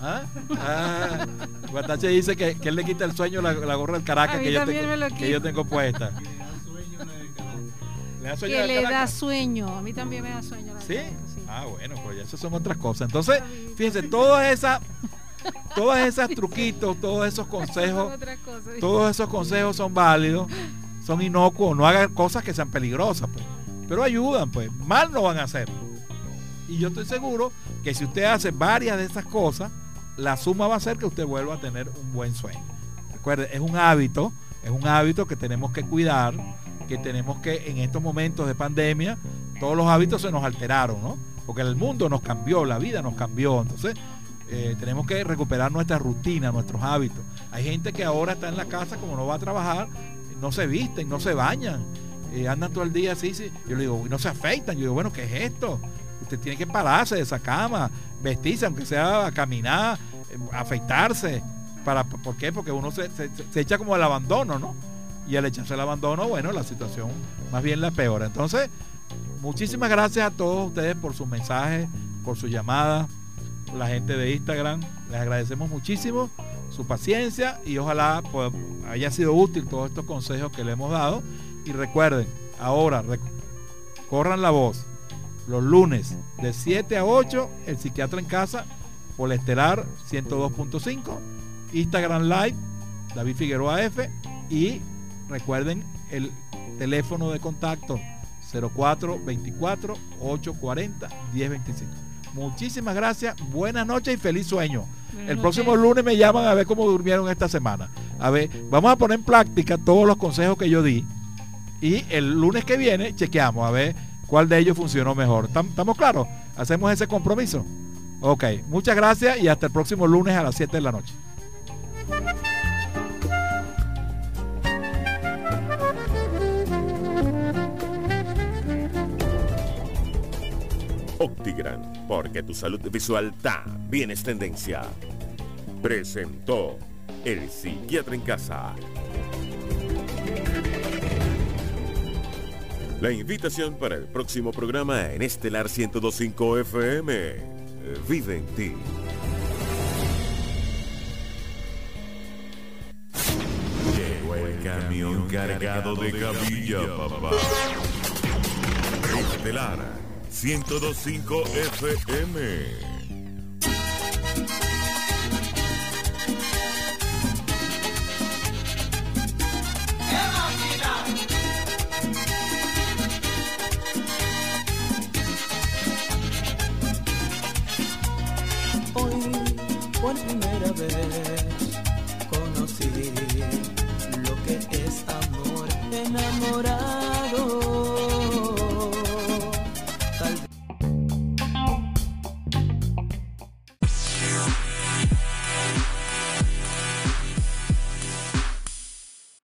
¿Ah? Ah, Guatache dice que, él le quita el sueño la, la gorra del Caracas que yo, tengo, que yo tengo puesta. (laughs) Le da sueño que le da sueño. A mí también me da sueño. ¿Sí? Ah, bueno, pues eso son otras cosas. Entonces, fíjense, todas esas, todas esas truquitos, todos esos consejos, todos esos consejos son válidos, son inocuos, no hagan cosas que sean peligrosas, pues. Pero ayudan, pues. Mal no van a hacer. Y yo estoy seguro que si usted hace varias de esas cosas, la suma va a ser que usted vuelva a tener un buen sueño. Recuerde, es un hábito, es un hábito que tenemos que cuidar, que tenemos que en estos momentos de pandemia, todos los hábitos se nos alteraron, ¿no? Porque el mundo nos cambió, la vida nos cambió. Entonces, eh, tenemos que recuperar nuestra rutina, nuestros hábitos. Hay gente que ahora está en la casa, como no va a trabajar, no se visten, no se bañan, eh, andan todo el día así, sí. Yo le digo, no se afeitan. Yo digo, bueno, ¿qué es esto? Usted tiene que pararse de esa cama, vestirse, aunque sea caminar, eh, afeitarse. Para, ¿Por qué? Porque uno se, echa como el abandono, ¿no? Y al echarse el abandono, bueno, la situación más bien la peor. Entonces, muchísimas gracias a todos ustedes por sus mensajes, por su llamada, la gente de Instagram. Les agradecemos muchísimo su paciencia y ojalá pues, haya sido útil todos estos consejos que le hemos dado. Y recuerden, ahora, corran la voz los lunes de 7 a 8, el psiquiatra en casa, por Estelar 102.5, Instagram Live, David Figueroa F, y recuerden el teléfono de contacto 0424 840 1025. Muchísimas gracias, buenas noches y feliz sueño. El próximo lunes me llaman a ver cómo durmieron esta semana. A ver, vamos a poner en práctica todos los consejos que yo di. Y el lunes que viene chequeamos a ver cuál de ellos funcionó mejor. ¿Estamos claros? ¿Hacemos ese compromiso? Ok, muchas gracias y hasta el próximo lunes a las 7 de la noche. Optigran, porque tu salud visual también es tendencia. Presentó El Psiquiatra en Casa. La invitación para el próximo programa en Estelar 1025 FM. Vive en ti. Llegó el camión cargado de cabilla, papá. Estelar 1025 FM. conocí lo que es amor, enamorar.